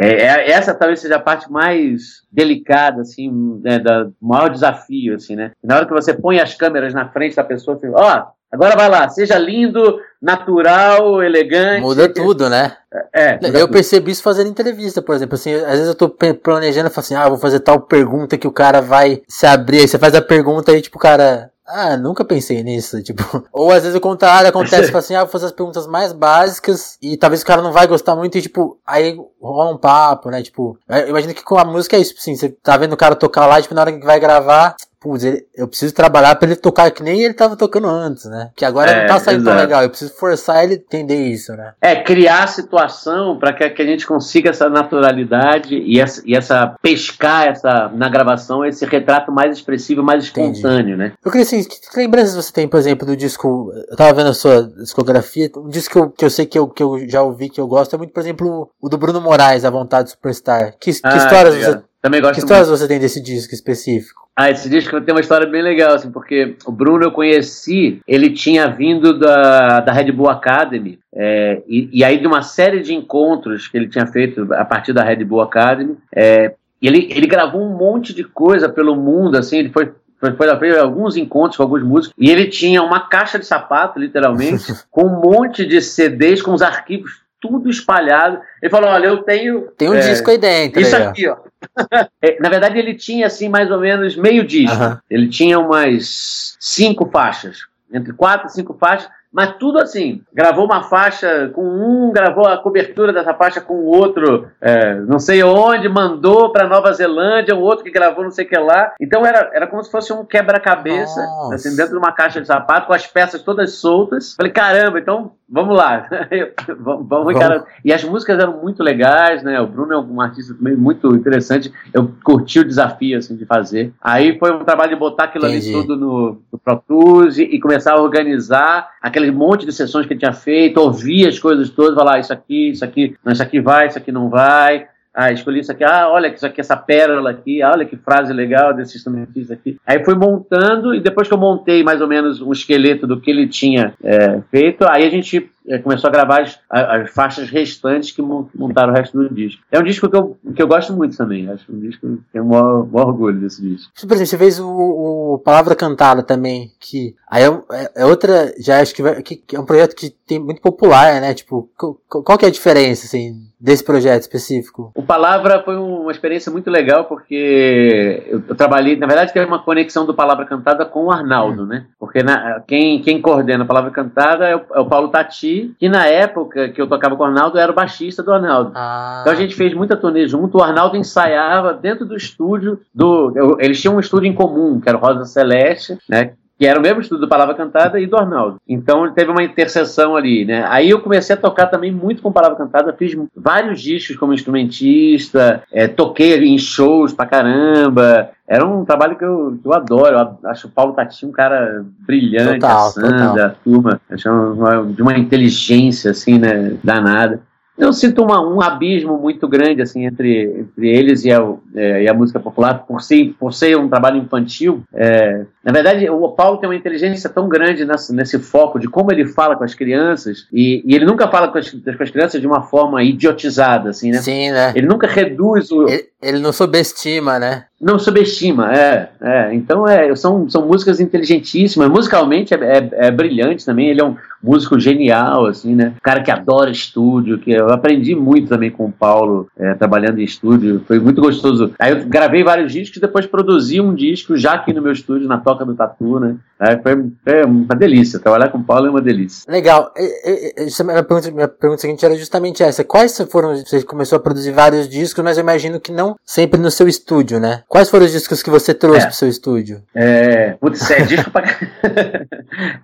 é, é, essa talvez seja a parte mais delicada, assim, né, do maior desafio, assim, né? Na hora que você põe as câmeras na frente da pessoa, ó, agora vai lá, seja lindo, natural, elegante. Muda tudo, né? É. Eu tudo. percebi isso fazendo entrevista, por exemplo, assim, às vezes eu tô planejando e falo assim, ah, vou fazer tal pergunta que o cara vai se abrir, aí você faz a pergunta aí, tipo, o cara, ah, nunca pensei nisso, tipo. Ou às vezes o contrário acontece, tipo assim, ah, vou fazer as perguntas mais básicas e talvez o cara não vai gostar muito e, tipo, aí rola um papo, né? Tipo, eu imagino que com a música é isso, assim, você tá vendo o cara tocar lá, tipo, na hora que vai gravar, putz, eu preciso trabalhar pra ele tocar que nem ele tava tocando antes, né? Que agora É, não tá saindo tão exato. legal. Eu preciso forçar ele a entender isso, né? É, criar a situação para que, que a gente consiga essa naturalidade e essa, e essa pescar essa, na gravação esse retrato mais expressivo, mais Entendi. espontâneo, né? Eu queria assim, que, que lembranças você tem, por exemplo, do disco. Eu tava vendo a sua discografia. Um disco que eu, que eu sei que eu, que eu já ouvi, que eu gosto, é muito, por exemplo, o do Bruno Moraes, A Vontade Superstar. Que, que Ah, histórias você. Também Que gosto muito. histórias você tem desse disco específico? Ah, esse disco tem uma história bem legal, assim, porque o Bruno eu conheci, ele tinha vindo da, da Red Bull Academy, é, e, e aí de uma série de encontros que ele tinha feito a partir da Red Bull Academy, é, e ele, ele gravou um monte de coisa pelo mundo, assim, ele foi foi, foi alguns encontros com alguns músicos, e ele tinha uma caixa de sapato, literalmente, com um monte de CDs, com os arquivos tudo espalhado. Ele falou, olha, eu tenho... Tem um é, disco aí dentro. isso aí, aqui, ó. É, Na verdade, ele tinha assim mais ou menos meio disco. Aham. Ele tinha umas cinco faixas, entre quatro e cinco faixas, mas tudo assim. Gravou uma faixa com um, gravou a cobertura dessa faixa com o outro, é, não sei onde, mandou para Nova Zelândia, o outro que gravou não sei o que lá. Então era, era como se fosse um quebra-cabeça, assim, dentro de uma caixa de sapato, com as peças todas soltas. Falei, caramba, então vamos lá. vamos, vamos encarar. E as músicas eram muito legais, né? O Bruno é um artista também muito interessante. Eu curti o desafio assim, de fazer. Aí foi um trabalho de botar aquilo Entendi. ali tudo no, no Pro Tools e, e começar a organizar aquele monte de sessões que ele tinha feito, ouvir as coisas todas, falar ah, isso aqui, isso aqui, não, isso aqui vai, isso aqui não vai. Ah, escolhi isso aqui. Ah, olha isso aqui, essa pérola aqui. Ah, olha que frase legal desse instrumentista aqui. Aí fui montando e depois que eu montei mais ou menos um esqueleto do que ele tinha é, feito, aí a gente começou a gravar as, as faixas restantes que mon- montaram o resto do disco. É um disco que eu, que eu gosto muito também. Acho um disco que tenho o maior, maior orgulho desse disco. Por exemplo, você fez o, o Palavra Cantada também, que aí é, um- é- é outra, já acho que, vai- que- que é um projeto que tem muito popular, né? Tipo, qual, qual que é a diferença, assim, desse projeto específico? O Palavra foi uma experiência muito legal porque eu, eu trabalhei, na verdade, teve uma conexão do Palavra Cantada com o Arnaldo, né? Porque na- quem, quem coordena a Palavra Cantada é o, é o Paulo Tati, que na época que eu tocava com o Arnaldo era o baixista do Arnaldo. Ah, Então a gente fez muita turnê junto. O Arnaldo ensaiava dentro do estúdio do. Eles tinham um estúdio em comum, que era o Rosa Celeste, né? Que era o mesmo estúdio do Palavra Cantada e do Arnaldo. Então teve uma interseção ali, né? Aí eu comecei a tocar também muito com Palavra Cantada, fiz vários discos como instrumentista, é, toquei em shows pra caramba. Era um trabalho que eu, que eu adoro. Eu acho o Paulo Tati um cara brilhante, Total, a Sandra, total. a turma. Acho uma- de uma inteligência, assim, né? Danada. Eu sinto uma- um abismo muito grande assim entre, entre eles e a, é, e a música popular por ser, por ser um trabalho infantil. É, na verdade, o Paulo tem uma inteligência tão grande nessa- nesse foco de como ele fala com as crianças e, e ele nunca fala com as, com as crianças de uma forma idiotizada, assim, né? sim, né? Ele nunca reduz o, Ele, ele não subestima, né? Não subestima, é, é. Então é, são, são músicas inteligentíssimas. Musicalmente é, é, é brilhante também. Ele é um músico genial, assim, né? Cara que adora estúdio, que eu aprendi muito também com o Paulo, é, trabalhando em estúdio. Foi muito gostoso. Aí eu gravei vários discos, depois produzi um disco já aqui no meu estúdio, na Toca do Tatu, né? Foi, uma delícia. Trabalhar com o Paulo é uma delícia. Legal. E- essa minha, pergunta, minha pergunta seguinte era justamente essa. Quais foram. Você começou a produzir vários discos, mas eu imagino que não sempre no seu estúdio, né? Quais foram os discos que você trouxe É. pro seu estúdio? É, putz, é disco pra.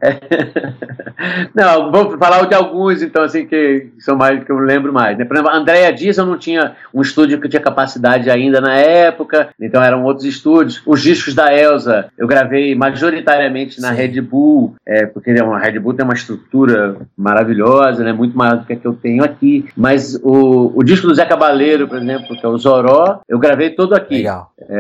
É. Não, vou falar de alguns, então, assim, que são mais que eu lembro mais. Né? Por exemplo, a Andrea Dias, eu não tinha um estúdio que tinha capacidade ainda na época, então eram outros estúdios. Os discos da Elsa, eu gravei majoritariamente na Sim. Red Bull, é, porque a Red Bull tem uma estrutura maravilhosa, né? Muito maior do que a que eu tenho aqui. Mas o, o disco do Zé Cabaleiro, por exemplo, que é o Zoró, eu gravei todo aqui. Legal. É,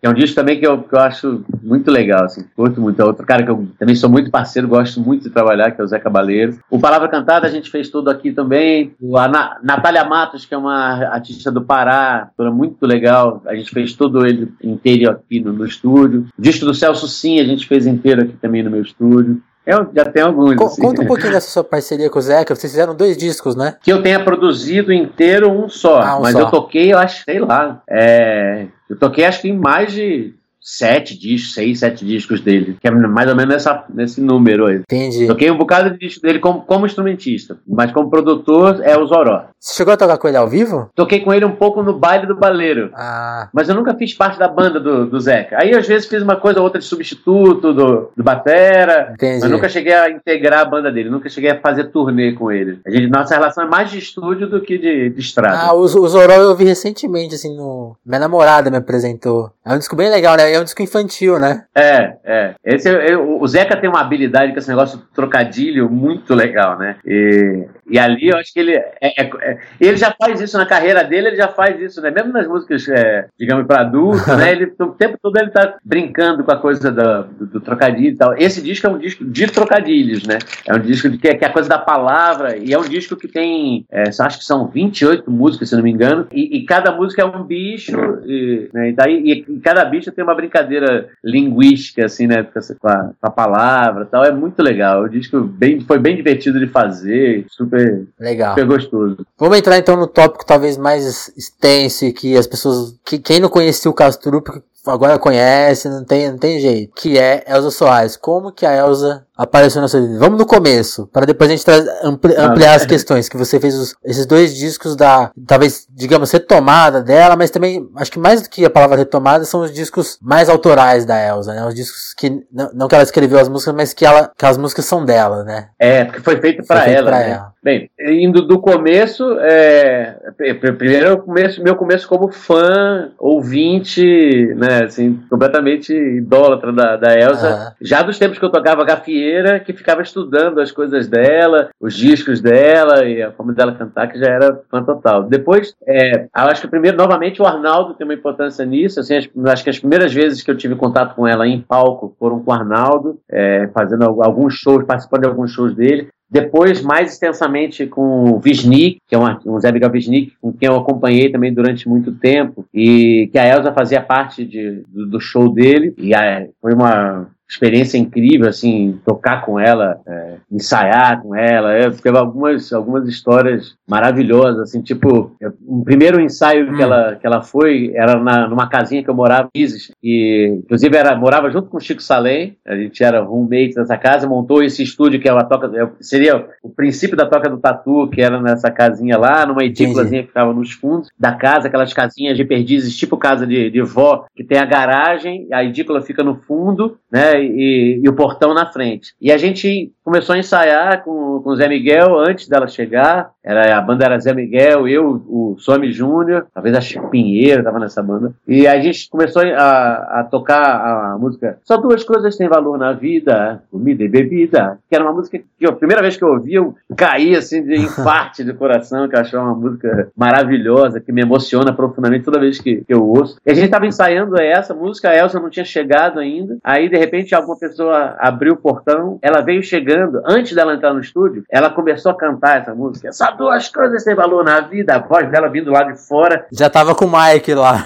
que é um disco também que eu, que eu acho muito legal, assim, curto muito. É outro cara que eu também sou muito parceiro, gosto muito de trabalhar, que é o Zé Cabaleiro. O Palavra Cantada a gente fez tudo aqui também. A Na- Natália Matos, que é uma artista do Pará, muito legal, a gente fez todo ele inteiro aqui no, no estúdio. O disco do Celso Sim a gente fez inteiro aqui também no meu estúdio. Eu já tenho alguns. Co- assim. Conta um pouquinho dessa sua parceria com o Zeca. Vocês fizeram dois discos, né? que eu tenha produzido inteiro um só. Ah, um mas só. eu toquei, eu acho, sei lá. é, eu toquei acho que em mais de sete discos, seis, sete discos dele, que é mais ou menos nessa, nesse número aí. Entendi. Toquei um bocado de disco dele como, como instrumentista, mas como produtor é o Zoró. Você chegou a tocar com ele ao vivo? Toquei com ele um pouco no baile do baleiro. Ah. Mas eu nunca fiz parte da banda do, do Zeca. Aí às vezes fiz uma coisa ou outra de substituto do, do Batera. Entendi. Mas nunca cheguei a integrar a banda dele, nunca cheguei a fazer turnê com ele. A gente, nossa relação é mais de estúdio do que de, de estrada. Ah, o, o Zoró eu vi recentemente, assim, no. Minha namorada me apresentou. É um disco bem legal, né? É um disco infantil, né? É, é. Esse, é- o Zeca tem uma habilidade com esse negócio trocadilho muito legal, né? E, e ali eu acho que ele. é- é- é- ele já faz isso na carreira dele, ele já faz isso, né? Mesmo nas músicas, é, digamos, para adultos, né? Ele, o tempo todo ele tá brincando com a coisa da- do, do trocadilho e tal. Esse disco é um disco de trocadilhos, né? É um disco de, que, é, que é a coisa da palavra, e é um disco que tem. é, acho que são 28 músicas, se não me engano, e, e cada música é um bicho, e, né? e, daí, e cada bicho tem uma brincadeira linguística, assim, né? Com, a, com a palavra e tal. É muito legal. O disco bem, foi bem divertido de fazer, super, Legal. super gostoso. Vamos entrar então no tópico talvez mais extenso e que as pessoas. Que, quem não conhecia o Castrup agora conhece, não tem, não tem jeito. Que é Elza Soares. Como que a Elza apareceu na sua vida? Vamos no começo, para depois a gente ampli- Ah, ampliar as é. questões. Que você fez os- esses dois discos da, talvez, digamos, retomada dela, mas também, acho que mais do que a palavra retomada, são os discos mais autorais da Elza, né? Os discos que, não, não que ela escreveu as músicas, mas que, ela, que as músicas são dela, né? É, porque foi feito para ela, pra né? ela. Bem, indo do começo, é, pr- primeiro começo, meu começo como fã, ouvinte, né, assim, completamente idólatra da, da Elsa, já dos tempos que eu tocava gafieira, que ficava estudando as coisas dela, os discos dela e a forma dela cantar, que já era fã total. Depois, é, acho que primeiro, novamente, o Arnaldo tem uma importância nisso, assim, as- acho que as primeiras vezes que eu tive contato com ela em palco foram com o Arnaldo, é, fazendo al- alguns shows, participando de alguns shows dele. Depois, mais extensamente com o Visnik, que é uma, um Zé Miguel Visnik, com quem eu acompanhei também durante muito tempo, e que a Elza fazia parte de, do, do show dele, e a- foi uma experiência incrível, assim, tocar com ela, é, ensaiar com ela, é, teve algumas, algumas histórias maravilhosas, assim, tipo, eu- o primeiro ensaio que, Hum. ela, que ela foi era na, numa casinha que eu morava, Isis, e inclusive era, morava junto com o Chico Salem, a gente era roommate nessa casa, montou esse estúdio que é uma toca, é, seria o princípio da toca do tatu, que era nessa casinha lá, numa edículazinha que ficava nos fundos da casa, aquelas casinhas de perdizes, tipo casa de, de vó, que tem a garagem, a edícula fica no fundo, né, e, e o portão na frente. E a gente começou a ensaiar com, com o Zé Miguel antes dela chegar, era, a banda era Zé Miguel, eu, o Some Júnior, talvez a Chico Pinheiro tava nessa banda, e a gente começou a, a tocar a música Só Duas Coisas Têm Valor na Vida, Comida e Bebida, que era uma música que a primeira vez que eu ouvi, eu caí assim de infarte do coração, que eu achei uma música maravilhosa, que me emociona profundamente toda vez que, que eu ouço. E a gente estava ensaiando essa música, a Elsa não tinha chegado ainda, aí de repente alguma pessoa abriu o portão, ela veio chegando, antes dela entrar no estúdio, ela começou a cantar essa música. Só duas coisas têm valor na vida, a voz dela vindo lá de fora. Já tava com o Mike lá.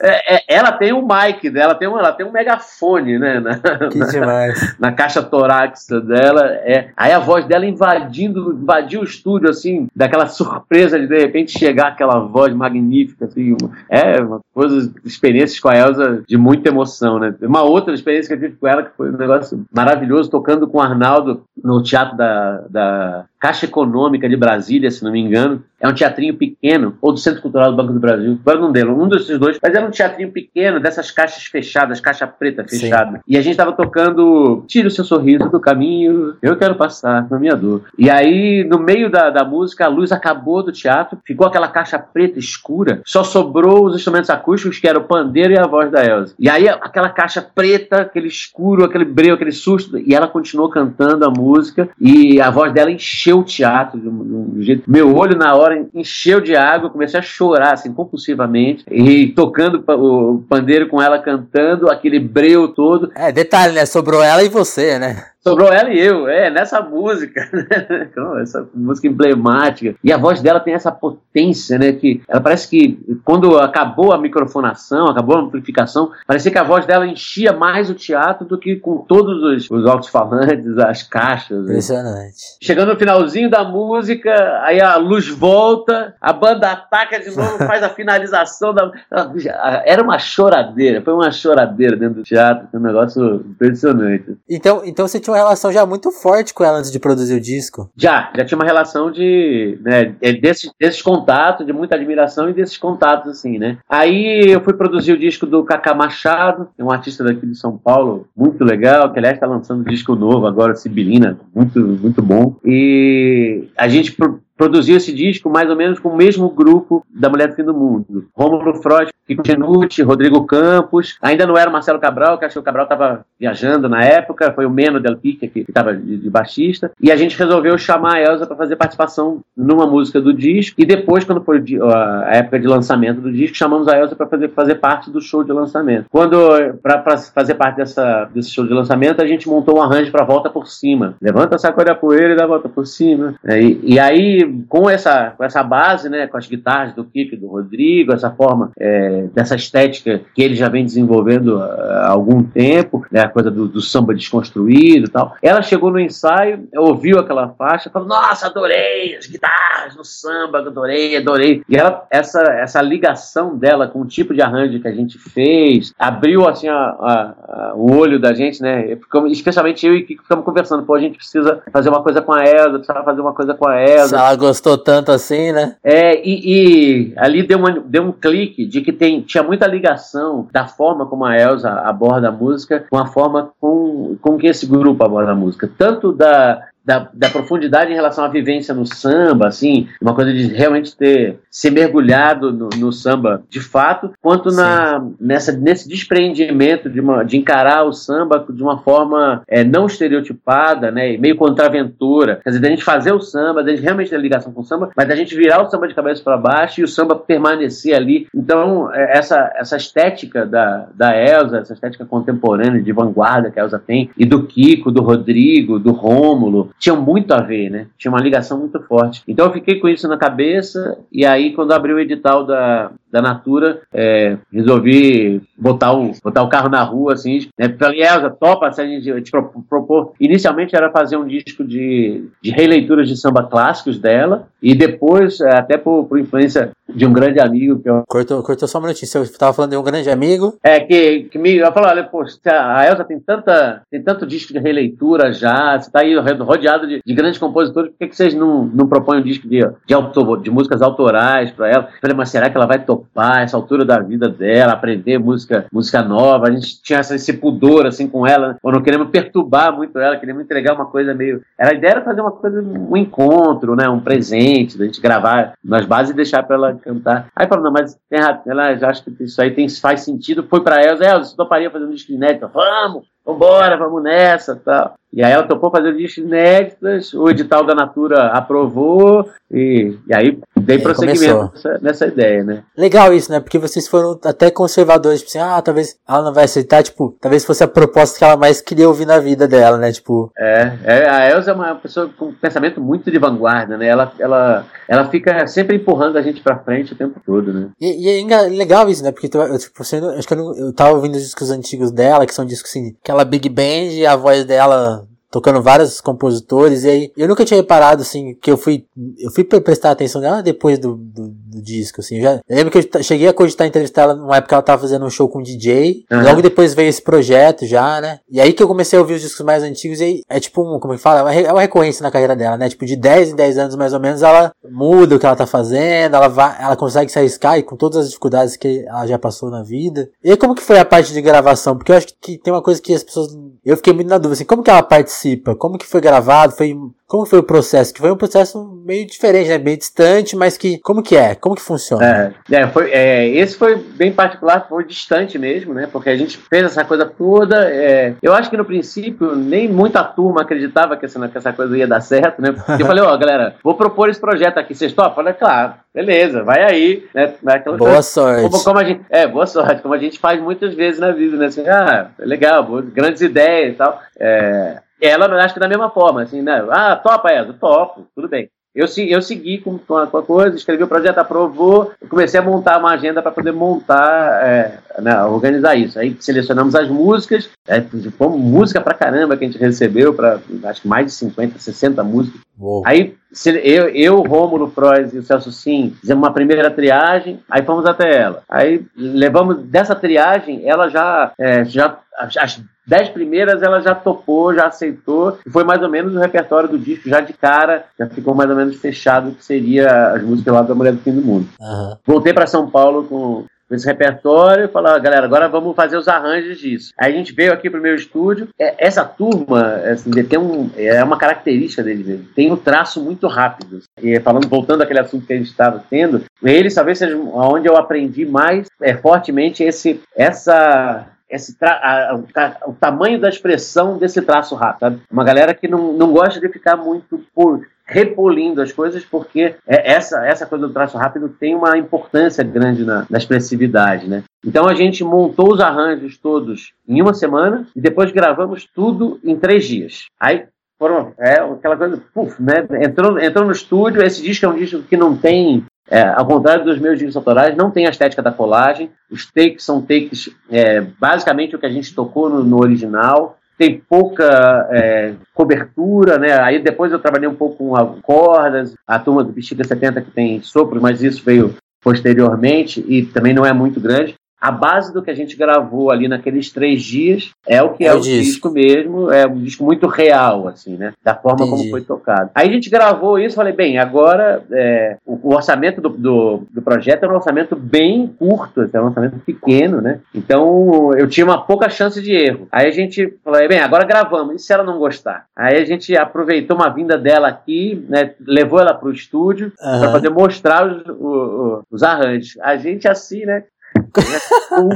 É, é, ela tem um mic dela, tem um, ela tem um megafone, né? Na, Que demais. na caixa torácica dela. É, aí a voz dela invadindo, invadiu o estúdio, assim, daquela surpresa de de repente chegar aquela voz magnífica, assim. É uma coisa, experiências com a Elsa de muita emoção, né? Uma outra experiência que eu tive com ela, que foi um negócio maravilhoso, tocando com o Arnaldo no teatro da, da Caixa Econômica de Brasília, se não me engano. É um teatrinho pequeno, ou do Centro Cultural do Banco do Brasil. Agora não deu, um desses dois. Mas era um teatrinho pequeno, dessas caixas fechadas, caixa preta fechada. E a gente tava tocando Tire o seu sorriso do caminho, eu quero passar na minha dor. E aí, no meio da, da música, a luz acabou do teatro, ficou aquela caixa preta escura, só sobrou os instrumentos acústicos, que era o pandeiro e a voz da Elsa. E aí, aquela caixa preta, aquele escuro, aquele breu, aquele susto, e ela continuou cantando a música, e a voz dela encheu o teatro de um, de um jeito. Meu olho, na hora, encheu de água, eu comecei a chorar, assim, compulsivamente, e tocando o pandeiro com ela cantando, aquele breu todo. É, detalhe, né? Sobrou ela e você, né? Sobrou ela e eu, é, nessa música, né? essa música emblemática. E a voz dela tem essa potência, né? Que ela parece que quando acabou a microfonação, acabou a amplificação, parecia que a voz dela enchia mais o teatro do que com todos os, os alto-falantes, as caixas. Né? Impressionante. Chegando no finalzinho da música, aí a luz volta, a banda ataca de novo, faz a finalização da. Era uma choradeira, foi uma choradeira dentro do teatro, um negócio impressionante. Então, então você tinha uma relação já muito forte com ela antes de produzir o disco? Já, já tinha uma relação de. Né, é desses, desses contatos, de muita admiração e desses contatos, assim, né? Aí eu fui produzir o disco do Cacá Machado, é um artista daqui de São Paulo, muito legal, que aliás está lançando um disco novo agora, Sibilina, muito, muito bom. E a gente produziu esse disco mais ou menos com o mesmo grupo da Mulher do Fim do Mundo. Rômulo Freud, Kiko Genucci, Rodrigo Campos, ainda não era o Marcelo Cabral, que acho que o Cabral estava viajando na época, foi o Meno Del Pique que estava de, de, baixista, e a gente resolveu chamar a Elza para fazer participação numa música do disco, e depois, quando foi a época de lançamento do disco, chamamos a Elza para fazer, fazer parte do show de lançamento. Quando, para fazer parte dessa, desse show de lançamento, a gente montou um arranjo para Volta por Cima. Levanta, sacode a poeira e dá volta por cima. E, e aí com essa, com essa base, né, com as guitarras do Kiko do Rodrigo, essa forma é, dessa estética que ele já vem desenvolvendo há algum tempo, né, a coisa do, do samba desconstruído e tal. Ela chegou no ensaio, ouviu aquela faixa, falou: Nossa, adorei as guitarras no samba, adorei, adorei. E ela, essa, essa ligação dela com o tipo de arranjo que a gente fez, abriu assim a, a, a, o olho da gente, né? Especialmente eu e Kiko ficamos conversando: Pô, a gente precisa fazer uma coisa com a Elza, precisa fazer uma coisa com a Elza. Gostou tanto assim, né? É, e, e ali deu, uma, deu um clique de que tem, tinha muita ligação da forma como a Elsa aborda a música com a forma com, com que esse grupo aborda a música. Tanto da, da, da, profundidade em relação à vivência no samba, assim, uma coisa de realmente ter ser mergulhado no, no samba de fato, quanto na, nessa, nesse despreendimento de, uma, de encarar o samba de uma forma é, não estereotipada, né, meio contraventura. Quer dizer, da gente fazer o samba, da gente realmente ter ligação com o samba, mas da gente virar o samba de cabeça para baixo e o samba permanecer ali. Então, é, essa, essa estética da, da Elsa, essa estética contemporânea de vanguarda que a Elsa tem, e do Kiko, do Rodrigo, do Rômulo, tinham muito a ver, né? Tinha uma ligação muito forte. Então eu fiquei com isso na cabeça, e aí quando abriu o edital da, da Natura, é, resolvi botar o, botar o carro na rua, assim, né? Falei, Elza, topa se a gente te propor. Inicialmente era fazer um disco de, de releituras de samba clássicos dela, e depois, é, até por, por influência de um grande amigo que eu... Cortou, cortou só um minutinho, você estava falando de um grande amigo? É, que, que me falou, olha, poxa, a Elza tem, tanta, tem tanto disco de releitura já, você está aí rodeado de, de, grandes compositores, por que, que vocês não, não propõem um disco de, de, autor, de músicas autorais para ela? Eu falei, mas será que ela vai topar essa altura da vida dela, aprender música, música nova? A gente tinha esse pudor, assim, com ela, ou não queremos perturbar muito ela, queremos entregar uma coisa meio... Era, a ideia era fazer uma coisa, um encontro, né, um presente, da gente gravar nas bases e deixar para ela cantar. Aí falou, não, mas tem, ela já acha que isso aí tem, faz sentido, foi para Elza, Elza, você toparia fazer um disco inédito? Vamos! Vambora, vamos nessa tal. E aí ela topou fazer discos inéditos, o edital da Natura aprovou, e, e aí dei prosseguimento nessa, nessa, ideia, né? Legal isso, né? Porque vocês foram até conservadores, tipo assim, ah, talvez ela não vai aceitar, tipo, talvez fosse a proposta que ela mais queria ouvir na vida dela, né? Tipo. É, é a Elza é uma pessoa com um pensamento muito de vanguarda, né? Ela, ela, ela fica sempre empurrando a gente pra frente o tempo todo, né? E, e é legal isso, né? Porque eu, tipo, você, acho que eu, eu tava ouvindo os discos antigos dela, que são discos assim, que aquela big band a voz dela tocando vários compositores, e aí eu nunca tinha reparado, assim, que eu fui, eu fui prestar atenção nela depois do, do, do disco, assim, eu já, eu lembro que eu cheguei a cogitar entrevistar ela numa época que ela tava fazendo um show com um DJ, uhum. logo depois veio esse projeto já, né, e aí que eu comecei a ouvir os discos mais antigos, e aí é tipo, um, como é que fala, é uma recorrência na carreira dela, né, tipo, de 10 em 10 anos mais ou menos, ela muda o que ela tá fazendo, ela vai, ela consegue se arriscar e com todas as dificuldades que ela já passou na vida. E aí como que foi a parte de gravação? Porque eu acho que tem uma coisa que as pessoas, eu fiquei muito na dúvida, assim, como que ela participa? Como que foi gravado? Foi como foi o processo? Que foi um processo meio diferente, né? Meio distante, mas que como que é? Como que funciona? É, é, foi, é, esse foi bem particular, foi distante mesmo, né? Porque a gente fez essa coisa toda. É, eu acho que no princípio nem muita turma acreditava que essa, que essa coisa ia dar certo, né? Porque eu falei, ó, oh, galera, vou propor esse projeto aqui, vocês topam? Falei, claro, beleza, vai aí, né? Aquela boa sorte. Como, como, a gente, é, boa sorte, como a gente faz muitas vezes na vida, né? Assim, ah, legal, grandes ideias e tal. É, ela, acho que da mesma forma, assim, né? Ah, topa essa, topo, tudo bem. Eu, eu segui com, com, a, coisa, escrevi o projeto, aprovou, comecei a montar uma agenda para poder montar, é, né, organizar isso. Aí selecionamos as músicas, é, fomos música pra caramba que a gente recebeu, para acho que mais de 50, 60 músicas. Uou. Aí eu, eu, Rômulo, Frois e o Celso Sim fizemos uma primeira triagem, aí fomos até ela. Aí levamos dessa triagem, ela já, é, já as dez primeiras ela já topou, já aceitou, e foi mais ou menos o repertório do disco, já de cara, já ficou mais ou menos fechado, que seria as músicas lá da Mulher do Fim do Mundo. Uhum. Voltei para São Paulo com esse repertório e falar, galera, agora vamos fazer os arranjos disso. Aí a gente veio aqui pro meu estúdio. É, essa turma, assim, tem um, é uma característica dele mesmo. Tem um traço muito rápido. E falando, voltando àquele assunto que a gente estava tendo, eles talvez seja onde eu aprendi mais é, fortemente esse, essa esse a, a, o tamanho da expressão desse traço rápido. Sabe? Uma galera que não, não gosta de ficar muito por, repolindo as coisas, porque é, essa, essa coisa do traço rápido tem uma importância grande na, na, expressividade. Né? Então a gente montou os arranjos todos em uma semana e depois gravamos tudo em três dias. Aí foram é, aquela coisa, puf, né? Entrou, entrou no estúdio, esse disco é um disco que não tem é, ao contrário dos meus discos autorais, não tem a estética da colagem. Os takes são takes, é, basicamente o que a gente tocou no, no original. Tem pouca é, cobertura, né? Aí depois eu trabalhei um pouco com cordas, a turma do Bexiga 70 que tem sopro, mas isso veio posteriormente e também não é muito grande a base do que a gente gravou ali naqueles três dias é o que é, é o, disco. disco. mesmo, é um disco muito real, assim, né? Da forma Entendi. como foi tocado. Aí a gente gravou isso, falei, bem, agora é, o, o, orçamento do, do, do, projeto é um orçamento bem curto, é um orçamento pequeno, né? Então eu tinha uma pouca chance de erro. Aí a gente falou, bem, agora gravamos, e se ela não gostar? Aí a gente aproveitou uma vinda dela aqui, né? Levou ela para o estúdio uhum. para poder mostrar os, os, os arranjos. A gente assim, né?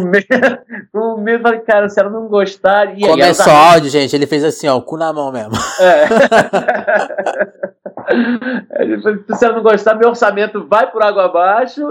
Medo, com medo, falei, cara, se ela não gostar. E Começou o áudio, gente, ele fez assim, ó, o cu na mão mesmo. É. se ela não gostar, meu orçamento vai por água abaixo.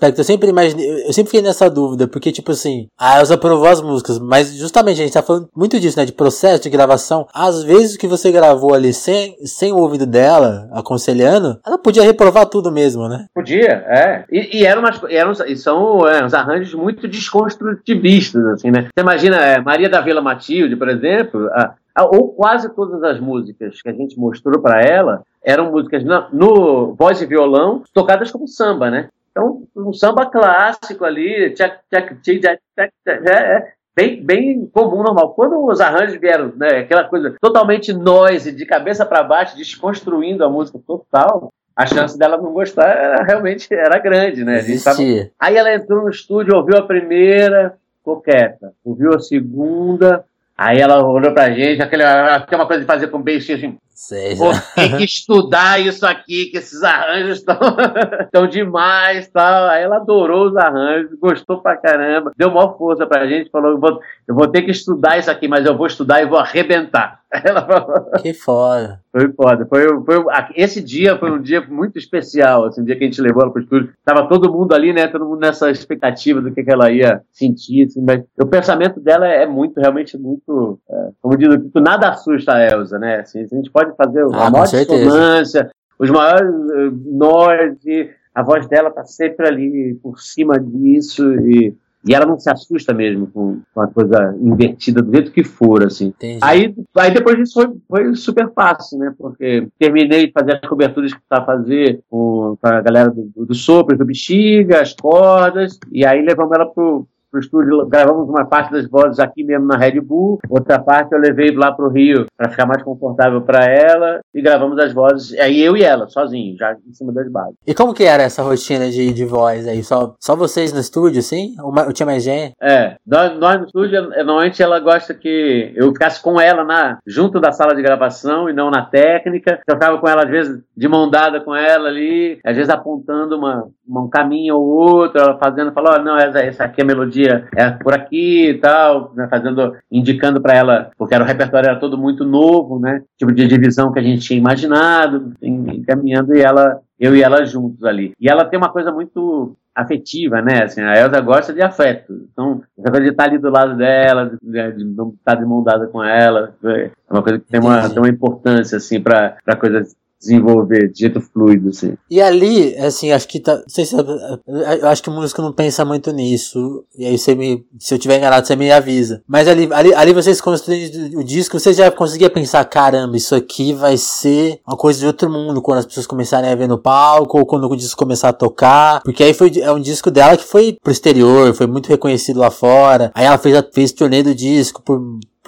eu sempre imaginei, eu sempre fiquei nessa dúvida, porque, tipo assim, a Elsa aprovou as músicas, mas justamente a gente tá falando muito disso, né? De processo de gravação. Às vezes que você gravou ali sem, sem o ouvido dela, aconselhando, ela podia reprovar tudo mesmo, né? Podia, é. E, e eram umas. Eram, e são é, uns arranjos muito desconstrutivistas, assim, né? Você imagina é, Maria da Vila Matilde, por exemplo, a, ou quase todas as músicas que a gente mostrou para ela eram músicas no, no voz e violão tocadas como samba, né? Então, um samba clássico ali, tchac, tchac, tchac, tchac, é, é bem, bem comum, normal. Quando os arranjos vieram, né, aquela coisa totalmente noise, de cabeça para baixo, desconstruindo a música total, a chance dela não gostar era, realmente era grande, né? Tava... Aí ela entrou no estúdio, ouviu a primeira, ficou quieta. Ouviu a segunda, Aí ela olhou pra gente, aquela, uma coisa de fazer com beijo assim. Sei, Pô, tem que estudar isso aqui, que esses arranjos estão demais tal. Aí ela adorou os arranjos, gostou pra caramba, deu maior força pra gente, falou: eu vou, eu vou ter que estudar isso aqui, mas eu vou estudar e vou arrebentar. Ela falou. Que foda. Foi foda. Foi, foi, esse dia foi um dia muito especial, assim, um dia que a gente levou ela pro estúdio. Tava todo mundo ali, né? Todo mundo nessa expectativa do que, que ela ia sentir, assim, mas o pensamento dela é muito, realmente muito, é, como diz, nada assusta a Elsa, né? Assim, a gente pode fazer ah, a maior dissonância, os maiores uh, nós, e a voz dela tá sempre ali por cima disso e e ela não se assusta mesmo com, com a coisa invertida do jeito que for, assim. Aí, aí depois disso foi, foi super fácil, né? Porque terminei de fazer as coberturas que precisava fazer com, com a galera do, do sopro, do bexiga, as cordas, e aí levamos ela pro, pro estúdio, gravamos uma parte das vozes aqui mesmo na Red Bull, outra parte eu levei lá pro Rio para ficar mais confortável para ela e gravamos as vozes, aí eu e ela, sozinho, já em cima das bases. E como que era essa rotina de, de voz aí? Só, só vocês no estúdio, sim? Ou tinha mais gente? É, nós, nós no estúdio, normalmente ela gosta que eu ficasse com ela na, junto da sala de gravação e não na técnica. Eu ficava com ela, às vezes, de mão dada com ela ali, às vezes apontando uma um caminho ou outro, ela fazendo, falou, oh, não, essa, essa aqui é a melodia dia é por aqui e tal, né, fazendo, indicando para ela, porque era, o repertório era todo muito novo, né? Tipo de divisão que a gente tinha imaginado, encaminhando e ela eu e ela juntos ali. E ela tem uma coisa muito afetiva, né? Assim, a Elsa gosta de afeto. Então, essa coisa de estar ali do lado dela, de, de não estar de mão dada com ela, é uma coisa que tem uma, tem uma importância, assim, para coisas desenvolver de jeito fluido, assim. E ali, assim, acho que tá. Não sei se. Eu acho que o músico não pensa muito nisso. E aí você me. Se eu tiver enganado, você me avisa. Mas ali, ali, ali vocês construíram o disco, você já conseguia pensar, caramba, isso aqui vai ser uma coisa de outro mundo quando as pessoas começarem a ver no palco, ou quando o disco começar a tocar. Porque aí foi é um disco dela que foi pro exterior, foi muito reconhecido lá fora. Aí ela fez, fez turnê do disco por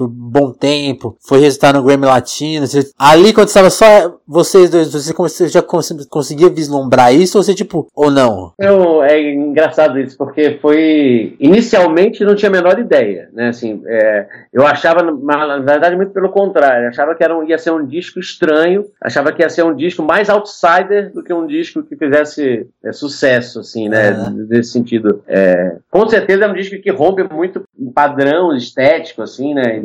por um bom tempo, foi resultar no Grammy Latino. Ali, quando estava só vocês dois, você, você já conseguia vislumbrar isso ou você, tipo, ou não? Eu, é engraçado isso, porque foi. Inicialmente não tinha a menor ideia, né? Assim, é, eu achava, na verdade, muito pelo contrário, achava que era um, ia ser um disco estranho, achava que ia ser um disco mais outsider do que um disco que fizesse é, sucesso, assim, né? Uhum. Nesse sentido. É, com certeza é um disco que rompe muito padrão estético, assim, né?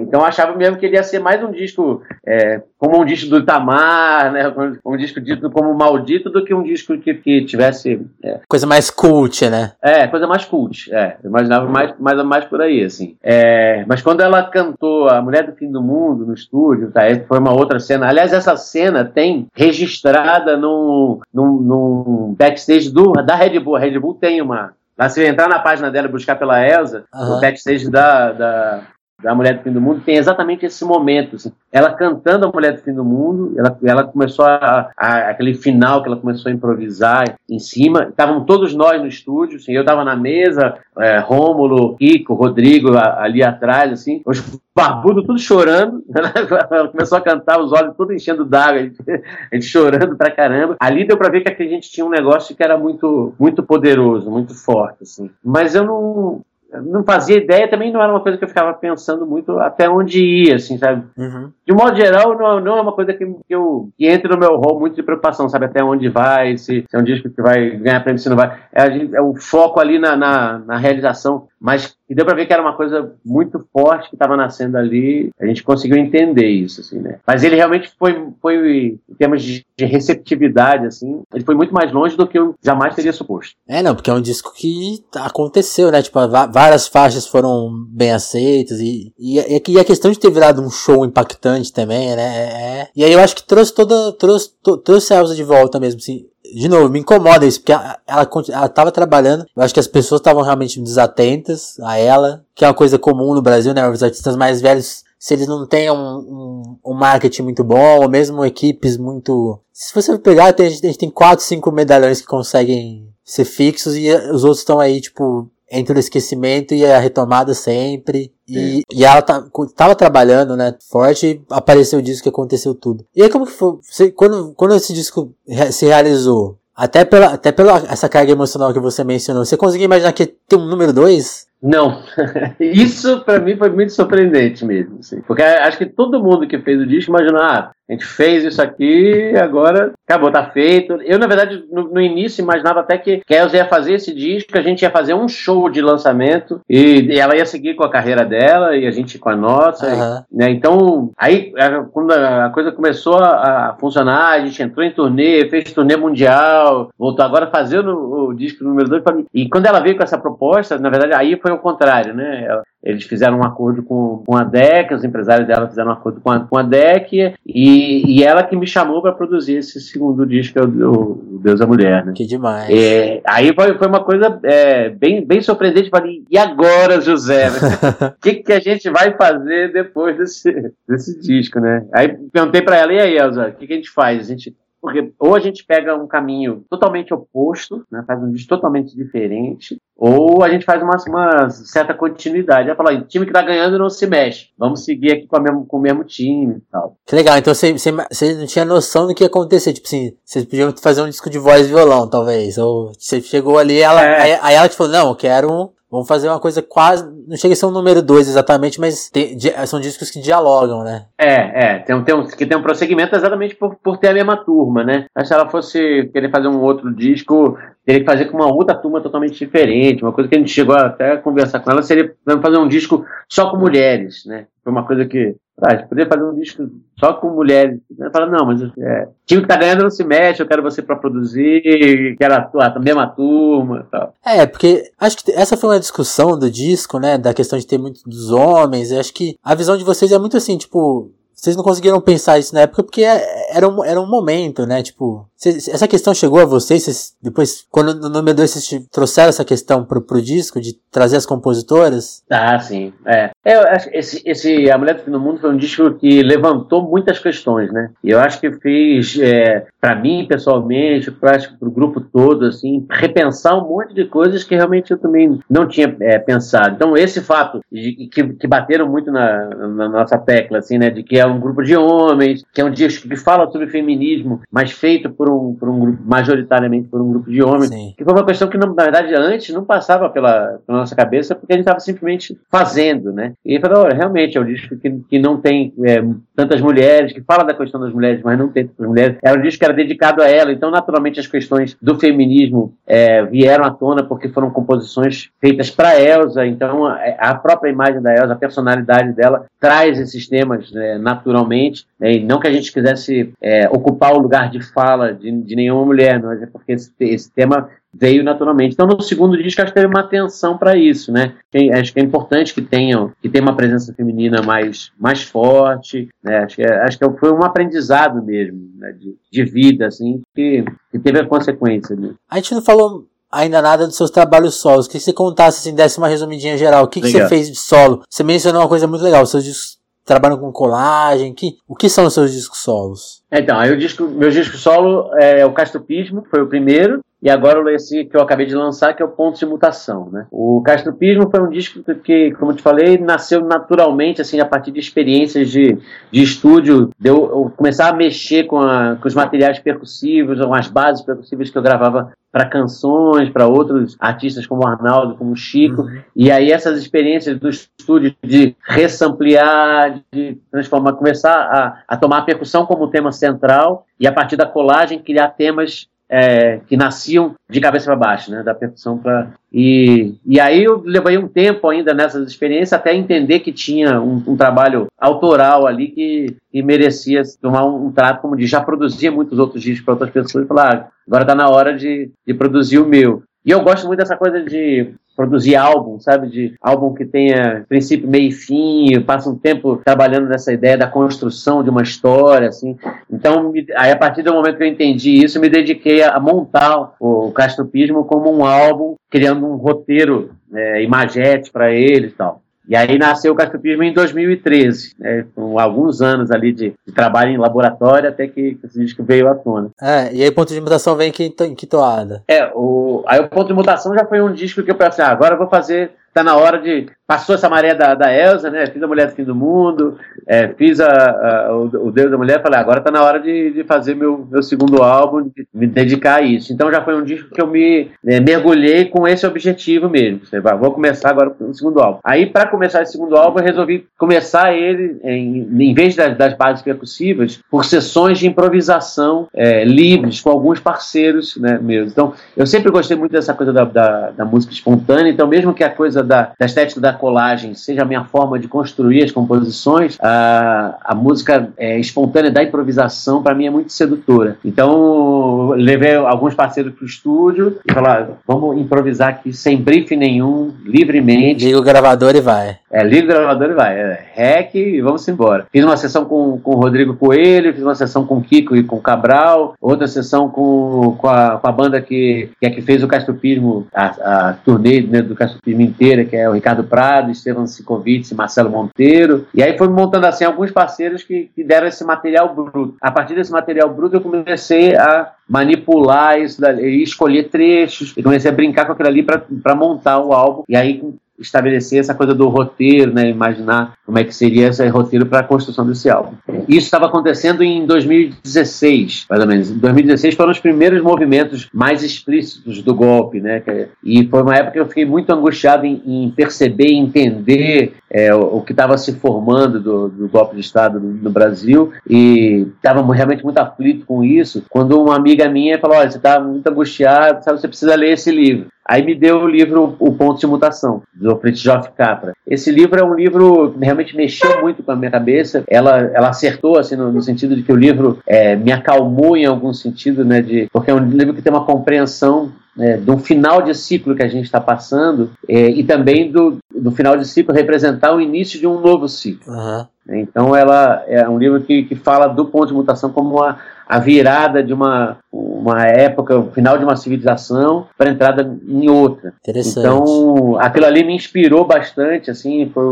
Então eu achava mesmo que ele ia ser mais um disco é, como um disco do Itamar, né? Um disco dito como maldito do que um disco que, que tivesse. É. Coisa mais cult, né? É, coisa mais cult. É, eu imaginava mais, mais, mais por aí, assim. É, mas quando ela cantou A Mulher do Fim do Mundo no estúdio, tá? Foi uma outra cena. Aliás, essa cena tem registrada num, num, num backstage do, da Red Bull. A Red Bull tem uma. Se entrar na página dela e buscar pela Elsa, uhum. o backstage da, da, da Mulher do Fim do Mundo tem exatamente esse momento. Assim. Ela cantando a Mulher do Fim do Mundo, ela, ela começou a, a, aquele final que ela começou a improvisar em cima. Estavam todos nós no estúdio, assim, eu estava na mesa, é, Rômulo, Kiko, Rodrigo ali atrás, assim, os barbudos tudo chorando. ela começou a cantar, os olhos todos enchendo d'água, a, a gente, chorando pra caramba. Ali deu pra ver que a gente tinha um negócio que era muito, muito poderoso, muito forte, assim. Mas eu não, não fazia ideia, também não era uma coisa que eu ficava pensando muito até onde ia, assim, sabe? Uhum. De modo geral, não, não é uma coisa que, que, eu, que entre no meu rol muito de preocupação, sabe? Até onde vai, se, se é um disco que vai ganhar prêmio, se não vai. É, a gente, é o foco ali na, na, na realização, mas e deu para ver que era uma coisa muito forte que estava nascendo ali. A gente conseguiu entender isso, assim, né? Mas ele realmente foi, foi em termos de, de receptividade, assim, ele foi muito mais longe do que eu jamais teria suposto. É, não, porque é um disco que aconteceu, né? Tipo, várias faixas foram bem aceitas e, e, e a questão de ter virado um show impactante também, né? É, é. e aí eu acho que trouxe toda, trouxe, trouxe a Elsa de volta mesmo, assim de novo, me incomoda isso, porque ela, ela, ela tava trabalhando, eu acho que as pessoas estavam realmente desatentas a ela, que é uma coisa comum no Brasil, né? Os artistas mais velhos, se eles não têm um, um, um marketing muito bom, ou mesmo equipes muito. Se você pegar, tem, a gente tem quatro, cinco medalhões que conseguem ser fixos e os outros estão aí, tipo, entre o esquecimento e a retomada sempre. E, e ela tá, tava trabalhando, né, forte, e apareceu o disco que aconteceu tudo. E aí como que foi? Você, quando, quando esse disco se realizou, até pela, até pela essa carga emocional que você mencionou, você conseguiu imaginar que tem um número 2? Não. Isso para mim foi muito surpreendente mesmo. Assim. Porque acho que todo mundo que fez o disco imaginou, ah, a gente fez isso aqui, agora acabou, tá feito. Eu, na verdade, no, no início imaginava até que, a Elza ia fazer esse disco, a gente ia fazer um show de lançamento e, e ela ia seguir com a carreira dela e a gente com a nossa. Uhum. E, né? Então, aí, quando a coisa começou a, funcionar, a gente entrou em turnê, fez turnê mundial, voltou agora fazendo o, o disco número 2 E quando ela veio com essa proposta, na verdade, aí foi o contrário, né? Ela, eles fizeram um acordo com, com a DEC, os empresários dela fizeram um acordo com a, com a DEC, e, e ela que me chamou para produzir esse segundo disco, o, o Deus da Mulher. Né? Que demais. É, aí foi, foi uma coisa é, bem, bem surpreendente. Falei, e agora, José? O que, que a gente vai fazer depois desse, desse disco, né? Aí perguntei para ela, e aí, Elza, o que, que a gente faz? A gente porque ou a gente pega um caminho totalmente oposto, né, faz um disco totalmente diferente, ou a gente faz uma, uma certa continuidade. Ela fala, time que tá ganhando não se mexe. Vamos seguir aqui com, mesmo, com o mesmo time e tal. Que legal, então você, você, não tinha noção do que ia acontecer. Tipo assim, vocês podiam fazer um disco de voz e violão, talvez. Ou você chegou ali, ela, é. aí, aí, ela te falou, não, eu quero Vamos fazer uma coisa quase. Não chega a ser um número 2 exatamente, mas tem, são discos que dialogam, né? É, é. Tem, tem um, que tem um prosseguimento exatamente por, por ter a mesma turma, né? Mas se ela fosse querer fazer um outro disco, teria que fazer com uma outra turma totalmente diferente. Uma coisa que a gente chegou até a conversar com ela seria fazer um disco só com mulheres, né? Foi uma coisa que Ah, a gente poderia fazer um disco só com mulheres. Fala, não, mas é, time que tá ganhando não se mexe, eu quero você para produzir, quero atuar a mesma turma tal. É, porque acho que essa foi uma discussão do disco, né, da questão de ter muito dos homens, acho que a visão de vocês é muito assim, tipo, vocês não conseguiram pensar isso na época porque é, era um, era um momento, né? Tipo, cês, essa questão chegou a vocês, vocês depois, quando no número 2 vocês trouxeram essa questão pro, pro disco, de trazer as compositoras? Ah, sim. É. é acho que esse, esse A Mulher do Fim do Mundo foi um disco que levantou muitas questões, né? E eu acho que fez, é, para mim, pessoalmente, para o grupo todo, assim, repensar um monte de coisas que realmente eu também não tinha é, pensado. Então, esse fato de, que, que bateram muito na, na nossa tecla, assim, né? De que é um grupo de homens, que é um disco que fala sobre feminismo, mas feito por um, por um grupo, majoritariamente por um grupo de homens, Sim. que foi uma questão que, na verdade, antes não passava pela, pela nossa cabeça, porque a gente estava simplesmente fazendo, né? E falou, realmente, é um disco que, que não tem é, tantas mulheres, que fala da questão das mulheres, mas não tem tantas mulheres. Era um disco que era dedicado a ela, então, naturalmente, as questões do feminismo é, vieram à tona porque foram composições feitas para Elsa, então a, a, própria imagem da Elsa, a personalidade dela, traz esses temas né, naturalmente, né, e não que a gente quisesse é, ocupar o lugar de fala de, de nenhuma mulher, mas é porque esse, esse tema veio naturalmente. Então, no segundo disco, acho que teve uma atenção para isso, né? Acho que é importante que tenham, que tenha uma presença feminina mais, mais forte, né? Acho que, acho que foi um aprendizado mesmo, né? de, de vida, assim, que, que teve a consequência. Né? A gente não falou ainda nada dos seus trabalhos solos. Que você contasse, assim, desse uma resumidinha geral. O que, que você fez de solo? Você mencionou uma coisa muito legal. Seus discos trabalham com colagem. Que, o que são os seus discos solos? Então, o disco, meu disco solo é o Castropismo, foi o primeiro. E agora esse que eu acabei de lançar, que é o Ponto de Mutação. Né? O Castropismo foi um disco que, como eu te falei, nasceu naturalmente, assim, a partir de experiências de, de estúdio, de eu, eu começar a mexer com, a, com os materiais percussivos, com as bases percussivas que eu gravava para canções, para outros artistas como o Arnaldo, como o Chico. Uhum. E aí essas experiências do estúdio de ressampliar, de transformar, começar a, a tomar a percussão como tema central e a partir da colagem criar temas é, que nasciam de cabeça para baixo, né, da percussão para e, e aí eu levei um tempo ainda nessas experiências até entender que tinha um, um trabalho autoral ali que, que merecia tomar um, um, trato como de já produzia muitos outros discos para outras pessoas e falar ah, agora está na hora de, de produzir o meu e eu gosto muito dessa coisa de produzir álbum, sabe? De álbum que tenha princípio, meio e fim, passa um tempo trabalhando nessa ideia da construção de uma história, assim. Então, aí a partir do momento que eu entendi isso, eu me dediquei a montar o Castropismo como um álbum, criando um roteiro é, imagete para ele e tal. E aí nasceu o Castropismo em 2013, né, com alguns anos ali de, de, trabalho em laboratório até que esse disco veio à tona. É, e aí o ponto de mutação vem em que, que toada? É, o, aí o ponto de mutação já foi um disco que eu pensei, ah, agora eu vou fazer tá na hora de. Passou essa maré da, da Elsa, né? Fiz a Mulher do Fim do Mundo, é, fiz a, a, o, Deus da Mulher, falei, agora tá na hora de, de fazer meu, meu segundo álbum, de me dedicar a isso. Então já foi um disco que eu me é, mergulhei com esse objetivo mesmo. Vou começar agora com o segundo álbum. Aí, para começar esse segundo álbum, eu resolvi começar ele, em, em vez das, das bases percussivas, por sessões de improvisação é, livres com alguns parceiros né, meus. Então, eu sempre gostei muito dessa coisa da, da, da música espontânea, então mesmo que a coisa da, da estética da colagem seja a minha forma de construir as composições, a, a música é, espontânea da improvisação, para mim, é muito sedutora. Então, levei alguns parceiros para o estúdio e falaram: vamos improvisar aqui sem briefing nenhum, livremente. Liga o gravador e vai. É, liga o gravador e vai. É, rec e vamos embora. Fiz uma sessão com, com o Rodrigo Coelho, fiz uma sessão com o Kiko e com o Cabral, outra sessão com, com, a, com a banda que, que é que fez o Castropismo, a, a turnê né, do Castropismo inteiro que é o Ricardo Prado, Estevam Sikovitz e Marcelo Monteiro. E aí foi montando assim alguns parceiros que, que deram esse material bruto. A partir desse material bruto eu comecei a manipular isso e escolher trechos e comecei a brincar com aquilo ali para montar o álbum. E aí estabelecer essa coisa do roteiro, né, imaginar como é que seria esse roteiro para a construção desse álbum. Isso estava acontecendo em 2016, mais ou menos. Em 2016 foram os primeiros movimentos mais explícitos do golpe, né? E foi uma época que eu fiquei muito angustiado em, em perceber entender é, o, o, que estava se formando do, do, golpe de Estado no, no Brasil e estava realmente muito aflito com isso. Quando uma amiga minha falou: Olha, você está muito angustiado, sabe, você precisa ler esse livro. Aí me deu o livro O Ponto de Mutação, do Fritjof Capra. Esse livro é um livro que realmente mexeu muito com a minha cabeça. Ela, ela acertou, assim, no, no sentido de que o livro é, me acalmou em algum sentido, né? De, porque é um livro que tem uma compreensão é, do final de ciclo que a gente está passando é, e também do, do final de ciclo representar o início de um novo ciclo. Uhum. Então ela é um livro que, que fala do ponto de mutação como uma, a virada de uma, uma época, o final de uma civilização para a entrada em outra. Então, aquilo ali me inspirou bastante, assim, foi,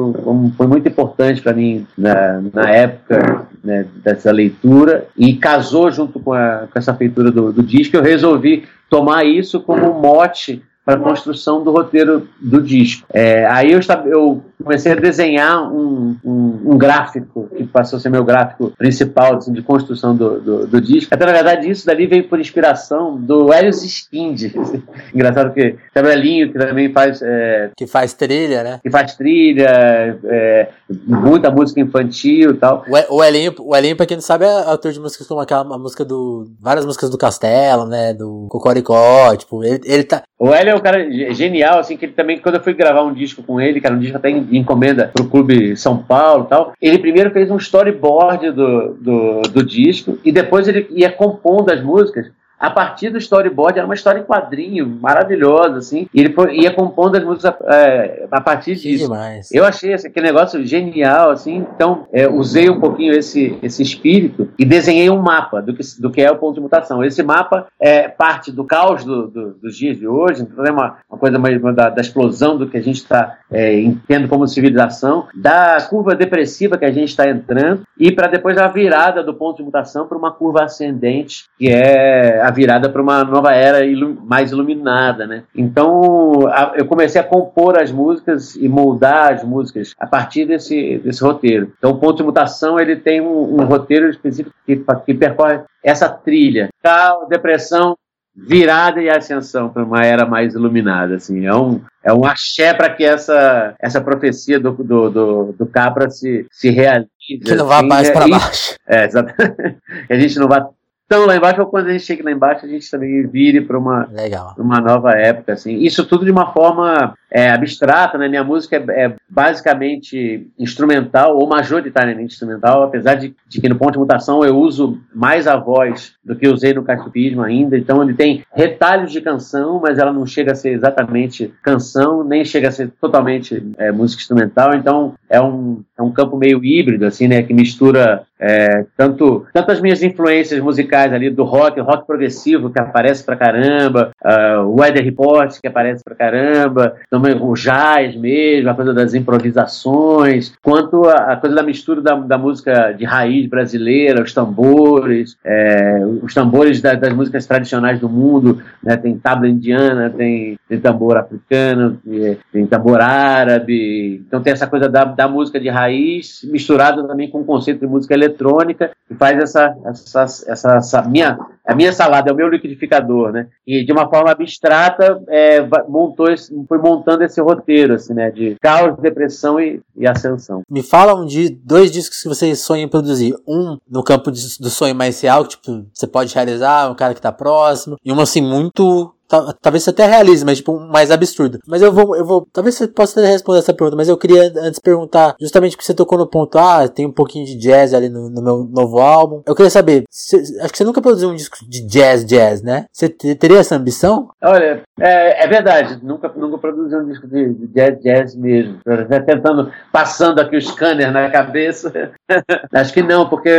foi muito importante para mim na, na época né, dessa leitura e casou junto com, a, com essa feitura do, do disco. Eu resolvi tomar isso como mote para a construção do roteiro do disco. É, aí eu, eu, comecei a desenhar um, um, um, gráfico, que passou a ser meu gráfico principal assim, de construção do, do, do, disco. Até, na verdade, isso dali veio por inspiração do Helios Skind. Engraçado que Cabrelinho, que também faz... É, que faz trilha, né? Que faz trilha, é, muita música infantil e tal. O Elinho, o Elinho, pra quem não sabe, é autor de músicas como aquela música do... Várias músicas do Castelo, né? Do Cocoricó, tipo, ele, ele tá... O Hélio é um cara genial, assim, que ele também, quando eu fui gravar um disco com ele, cara, um disco até em encomenda pro Clube São Paulo tal, ele primeiro fez um storyboard do, do, do disco e depois ele ia compondo as músicas a partir do storyboard, era uma história em quadrinho, maravilhosa, assim, e ele foi, ia compondo as músicas é, a partir disso. Demais. Eu achei esse, aquele negócio genial, assim, então é, usei um pouquinho esse, esse espírito e desenhei um mapa do que, do que é o ponto de mutação. Esse mapa é parte do caos do, do, dos dias de hoje, então é uma, uma coisa mais da, da explosão do que a gente está é, entendendo como civilização, da curva depressiva que a gente está entrando, e para depois a virada do ponto de mutação para uma curva ascendente, que é a virada para uma nova era ilu mais iluminada, né? Então a, eu comecei a compor as músicas e moldar as músicas a partir desse, desse roteiro. Então o ponto de mutação ele tem um, um roteiro específico que, que percorre essa trilha, tal, depressão, virada e ascensão para uma era mais iluminada, assim, é um, é um axé para que essa, essa profecia do, do, do, do Capra se, se realize. Que não vá assim, mais para baixo. É, exatamente. que a gente não vá então, lá embaixo, quando a gente chega lá embaixo, a gente também vire para uma, uma nova época. Assim. Isso tudo de uma forma é, abstrata, né? Minha música é, é, basicamente instrumental, ou majoritariamente instrumental, apesar de, de, que no ponto de mutação eu uso mais a voz do que usei no castipismo ainda. Então, ele tem retalhos de canção, mas ela não chega a ser exatamente canção, nem chega a ser totalmente é, música instrumental. Então, é um, é um campo meio híbrido, assim, né? Que mistura é, tanto, tanto as minhas influências musicais ali do rock, rock progressivo que aparece pra caramba, uh, o Weather Report que aparece pra caramba, também o jazz mesmo, a coisa das improvisações, quanto a, a coisa da mistura da, da, música de raiz brasileira, os tambores, é, os tambores da, das músicas tradicionais do mundo, né, tem tabla indiana, tem, tem tambor africano, tem, tem tambor árabe, então tem essa coisa da, da música de raiz misturada também com o conceito de música eletrônica eletrônica e faz essa, essa, essa, essa, minha, a minha salada, é o meu liquidificador, né? E de uma forma abstrata é, montou esse, foi montando esse roteiro, assim, né? De caos, depressão e, e ascensão. Me fala um de dois discos que você sonha em produzir. Um no campo de, do sonho mais real, que tipo, você pode realizar, um cara que tá próximo, e um assim muito talvez você até realize, mas tipo, mais absurdo. Mas eu vou, eu vou, talvez você possa responder essa pergunta, mas eu queria antes perguntar, justamente porque você tocou no ponto, ah, tem um pouquinho de jazz ali no, no meu novo álbum. Eu queria saber, acho que você nunca produziu um disco de jazz, jazz, né? Você teria essa ambição? Olha, é, é verdade, nunca, nunca produzi um disco de, de jazz, jazz mesmo. Tentando, passando aqui o scanner na cabeça. acho que não, porque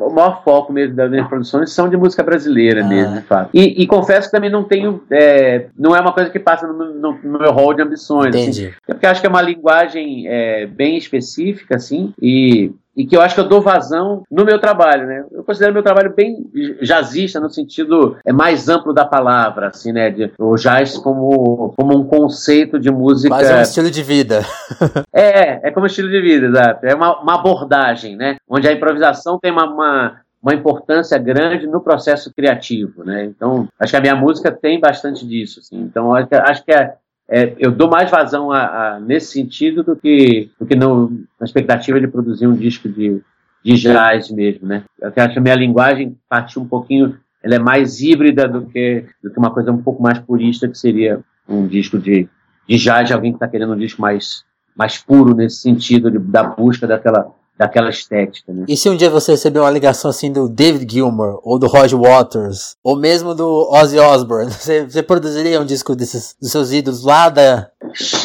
o maior foco mesmo das minhas produções são de música brasileira ah. mesmo, de fato. E, e confesso que também não tenho é, não é uma coisa que passa no, no, no meu rol de ambições. Assim. Entendi. Assim, porque acho que é uma linguagem é, bem específica, assim, e e que eu acho que eu dou vazão no meu trabalho, né? Eu considero meu trabalho bem jazzista no sentido é mais amplo da palavra, assim, né? De, o jazz como, como um conceito de música. Mas é um estilo de vida. é, é como estilo de vida, exato. É uma, uma abordagem, né? Onde a improvisação tem uma, uma uma importância grande no processo criativo, né? Então, acho que a minha música tem bastante disso, assim. Então, acho que é, é, eu dou mais vazão a, a, nesse sentido do que, do que no, na expectativa de produzir um disco de, de jazz mesmo, né? Eu acho que a minha linguagem partiu um pouquinho, ela é mais híbrida do que, do que uma coisa um pouco mais purista que seria um disco de, de jazz, alguém que está querendo um disco mais, mais puro nesse sentido de, da busca daquela, daquela estética. Né? E se um dia você receber uma ligação assim do David Gilmour, ou do Roger Waters, ou mesmo do Ozzy Osbourne, você, você produziria um disco desses, dos seus ídolos lá da...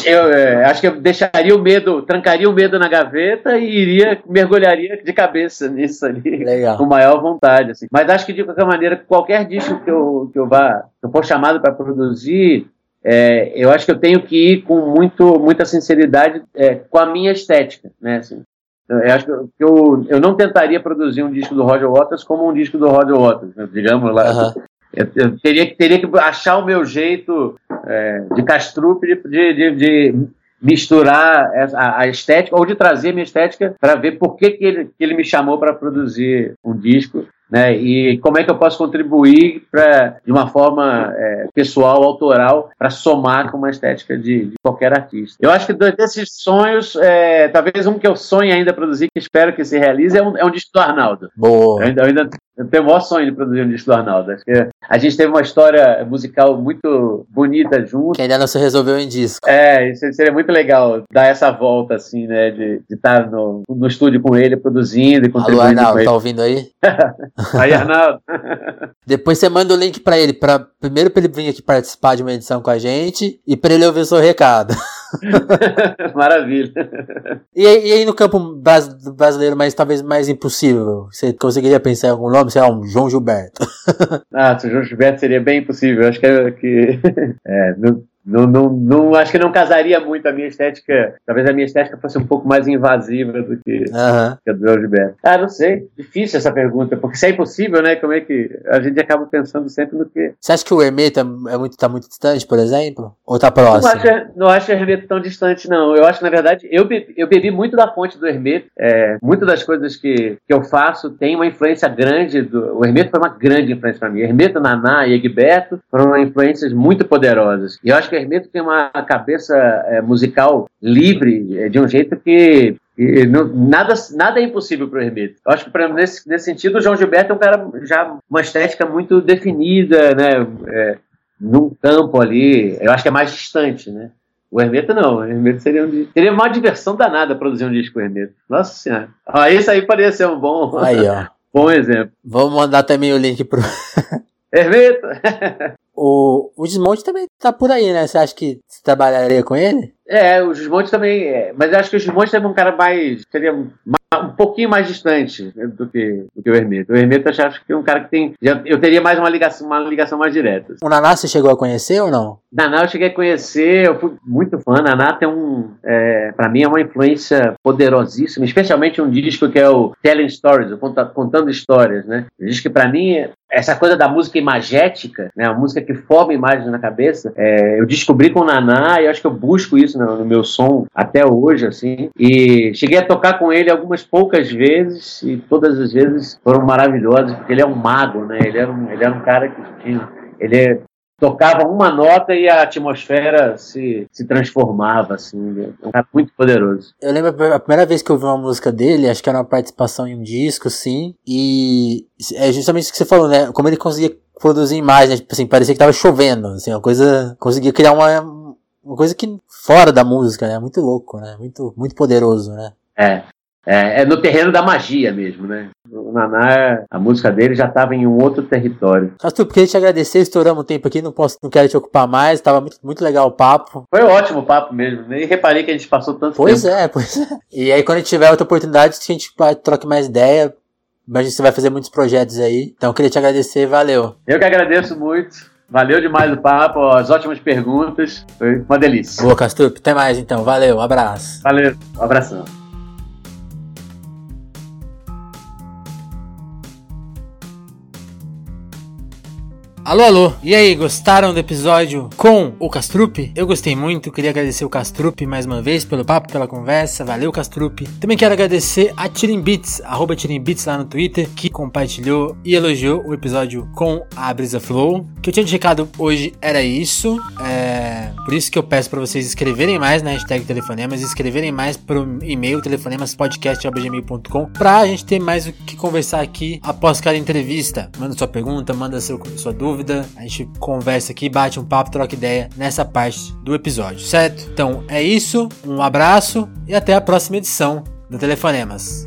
Eu é, acho que eu deixaria o medo, trancaria o medo na gaveta e iria, mergulharia de cabeça nisso ali, Legal. com maior vontade. Assim. Mas acho que de qualquer maneira, qualquer disco que eu, que eu vá, que eu for chamado para produzir, é, eu acho que eu tenho que ir com muito, muita sinceridade é, com a minha estética, né? Assim, eu acho que eu, eu não tentaria produzir um disco do Roger Waters como um disco do Roger Waters, né, digamos lá. Aham. Eu, eu teria, que- teria que achar o meu jeito é, de castrupe de, de, de- misturar essa- a, a estética, ou de trazer a minha estética para ver por que, que, ele, que ele me chamou para produzir um disco. Né, e como é que eu posso contribuir pra, de uma forma é, pessoal, autoral, para somar com uma estética de, de qualquer artista. Eu acho que desses sonhos, é, talvez um que eu sonho ainda produzir, que espero que se realize, é um, é um disco do Arnaldo. Eu Boa. ainda, eu ainda eu tenho o maior sonho de produzir um disco do Arnaldo. Acho que a gente teve uma história musical muito bonita junto. Que ainda não se resolveu em disco. É, isso seria muito legal dar essa volta, assim, né? De estar no, no estúdio com ele, produzindo e Alô, contribuindo com Arnaldo, tá ouvindo aí? Aí, Arnaldo. Depois você manda o link pra ele, pra, primeiro pra ele vir aqui participar de uma edição com a gente, e pra ele ouvir o seu recado. Maravilha. E aí, e aí no campo bras- brasileiro, mas talvez mais impossível, você conseguiria pensar em algum nome? Sei lá, um João Gilberto. Ah, se o João Gilberto seria bem impossível. Acho que, que é, não, não, não, não- acho que não casaria muito a minha estética. Talvez a minha estética fosse um pouco mais invasiva do que, Aham. que a do Gilberto. Ah, não sei. Difícil essa pergunta, porque se é impossível, né? Como é que a gente acaba pensando sempre no que. Você acha que o Hermeto é, é muito, tá muito distante, por exemplo? Ou tá Não próximo? acho, não acho o Hermeto tão distante, não. Eu acho que, na verdade, eu bebi, eu bebi muito da fonte do Hermeto. É, muitas das coisas que, que eu faço tem uma influência grande. Do, o Hermeto foi uma grande influência para mim. Hermeto, Naná e Egberto foram influências muito poderosas. E eu acho que Hermeto tem uma cabeça é, musical livre, é, de um jeito que e não- nada, nada é impossível para o Hermeto. Eu acho que, exemplo, nesse, nesse sentido, o João Gilberto é um cara já uma estética muito definida, né? É, num campo ali, eu acho que é mais distante, né? O Hermeto não, o Hermeto seria, um, seria uma diversão danada produzir um disco com o Hermeto. Nossa Senhora. Ah, isso aí poderia ser um bom, Aí, ó. bom exemplo. Vamos mandar também o link pro. Hermeto! O, o Desmonte também tá por aí, né? Você acha que você trabalharia com ele? É, o Gismonte também é, mas eu acho que o Gismonte é um cara mais, seria um pouquinho mais distante né, do que, do que o Hermeto. O Hermeto eu acho que é um cara que tem, já- eu teria mais uma ligação, uma ligação mais direta. O Naná você chegou a conhecer ou não? Naná eu cheguei a conhecer, eu fui muito fã. Naná tem um, é, para mim é uma influência poderosíssima, especialmente um disco que é o Telling Stories, o Conta- contando histórias, né? Um disco que para mim essa coisa da música imagética, né, a música que forma imagens na cabeça, é, eu descobri com o Naná e acho que eu busco isso no, no meu som até hoje, assim. E cheguei a tocar com ele algumas poucas vezes e todas as vezes foram maravilhosas, porque ele é um mago, né? Ele era um, ele era um cara que tinha, ele é tocava uma nota e a atmosfera se, se transformava, assim. É um cara muito poderoso. Eu lembro a primeira vez que eu ouvi uma música dele, acho que era uma participação em um disco, sim. E é justamente isso que você falou, né? Como ele conseguia produzir imagens, tipo assim, parecia que tava chovendo, assim, uma coisa. Conseguia criar uma, uma coisa que fora da música, né? Muito louco, né? Muito, muito poderoso, né? É. É, é no terreno da magia mesmo, né? O Naná, a música dele já estava em um outro território. Arthur, queria te agradecer, estouramos o tempo aqui, não posso, não quero te ocupar mais, tava muito, muito legal o papo. Foi um ótimo papo mesmo. Nem reparei que a gente passou tanto Pois tempo. é, pois é. E aí quando tiver outra oportunidade, a gente troca mais ideia. Imagina que você vai fazer muitos projetos aí. Então queria te agradecer, valeu. Eu que agradeço muito. Valeu demais o papo, as ótimas perguntas. Foi uma delícia. Boa, Castrup, até mais então, valeu, um abraço. Valeu, um abração. Alô, alô, e aí, gostaram do episódio com o Castrup? Eu gostei muito, queria agradecer o Castrup mais uma vez pelo papo, pela conversa, valeu Castrup. Também quero agradecer a Tirimbits, arroba Tirimbits lá no Twitter, que compartilhou e elogiou o episódio com a Brisa Flow. O que eu tinha de recado hoje era isso, é... por isso que eu peço para vocês escreverem mais na hashtag Telefonemas, escreverem mais pro e-mail telefonemaspodcast.gmail.com pra gente ter mais o que conversar aqui após cada entrevista. Manda sua pergunta, manda seu, sua dúvida dúvida, a gente conversa aqui, bate um papo, troca ideia nessa parte do episódio, certo? Então é isso, um abraço e até a próxima edição do Telefonemas.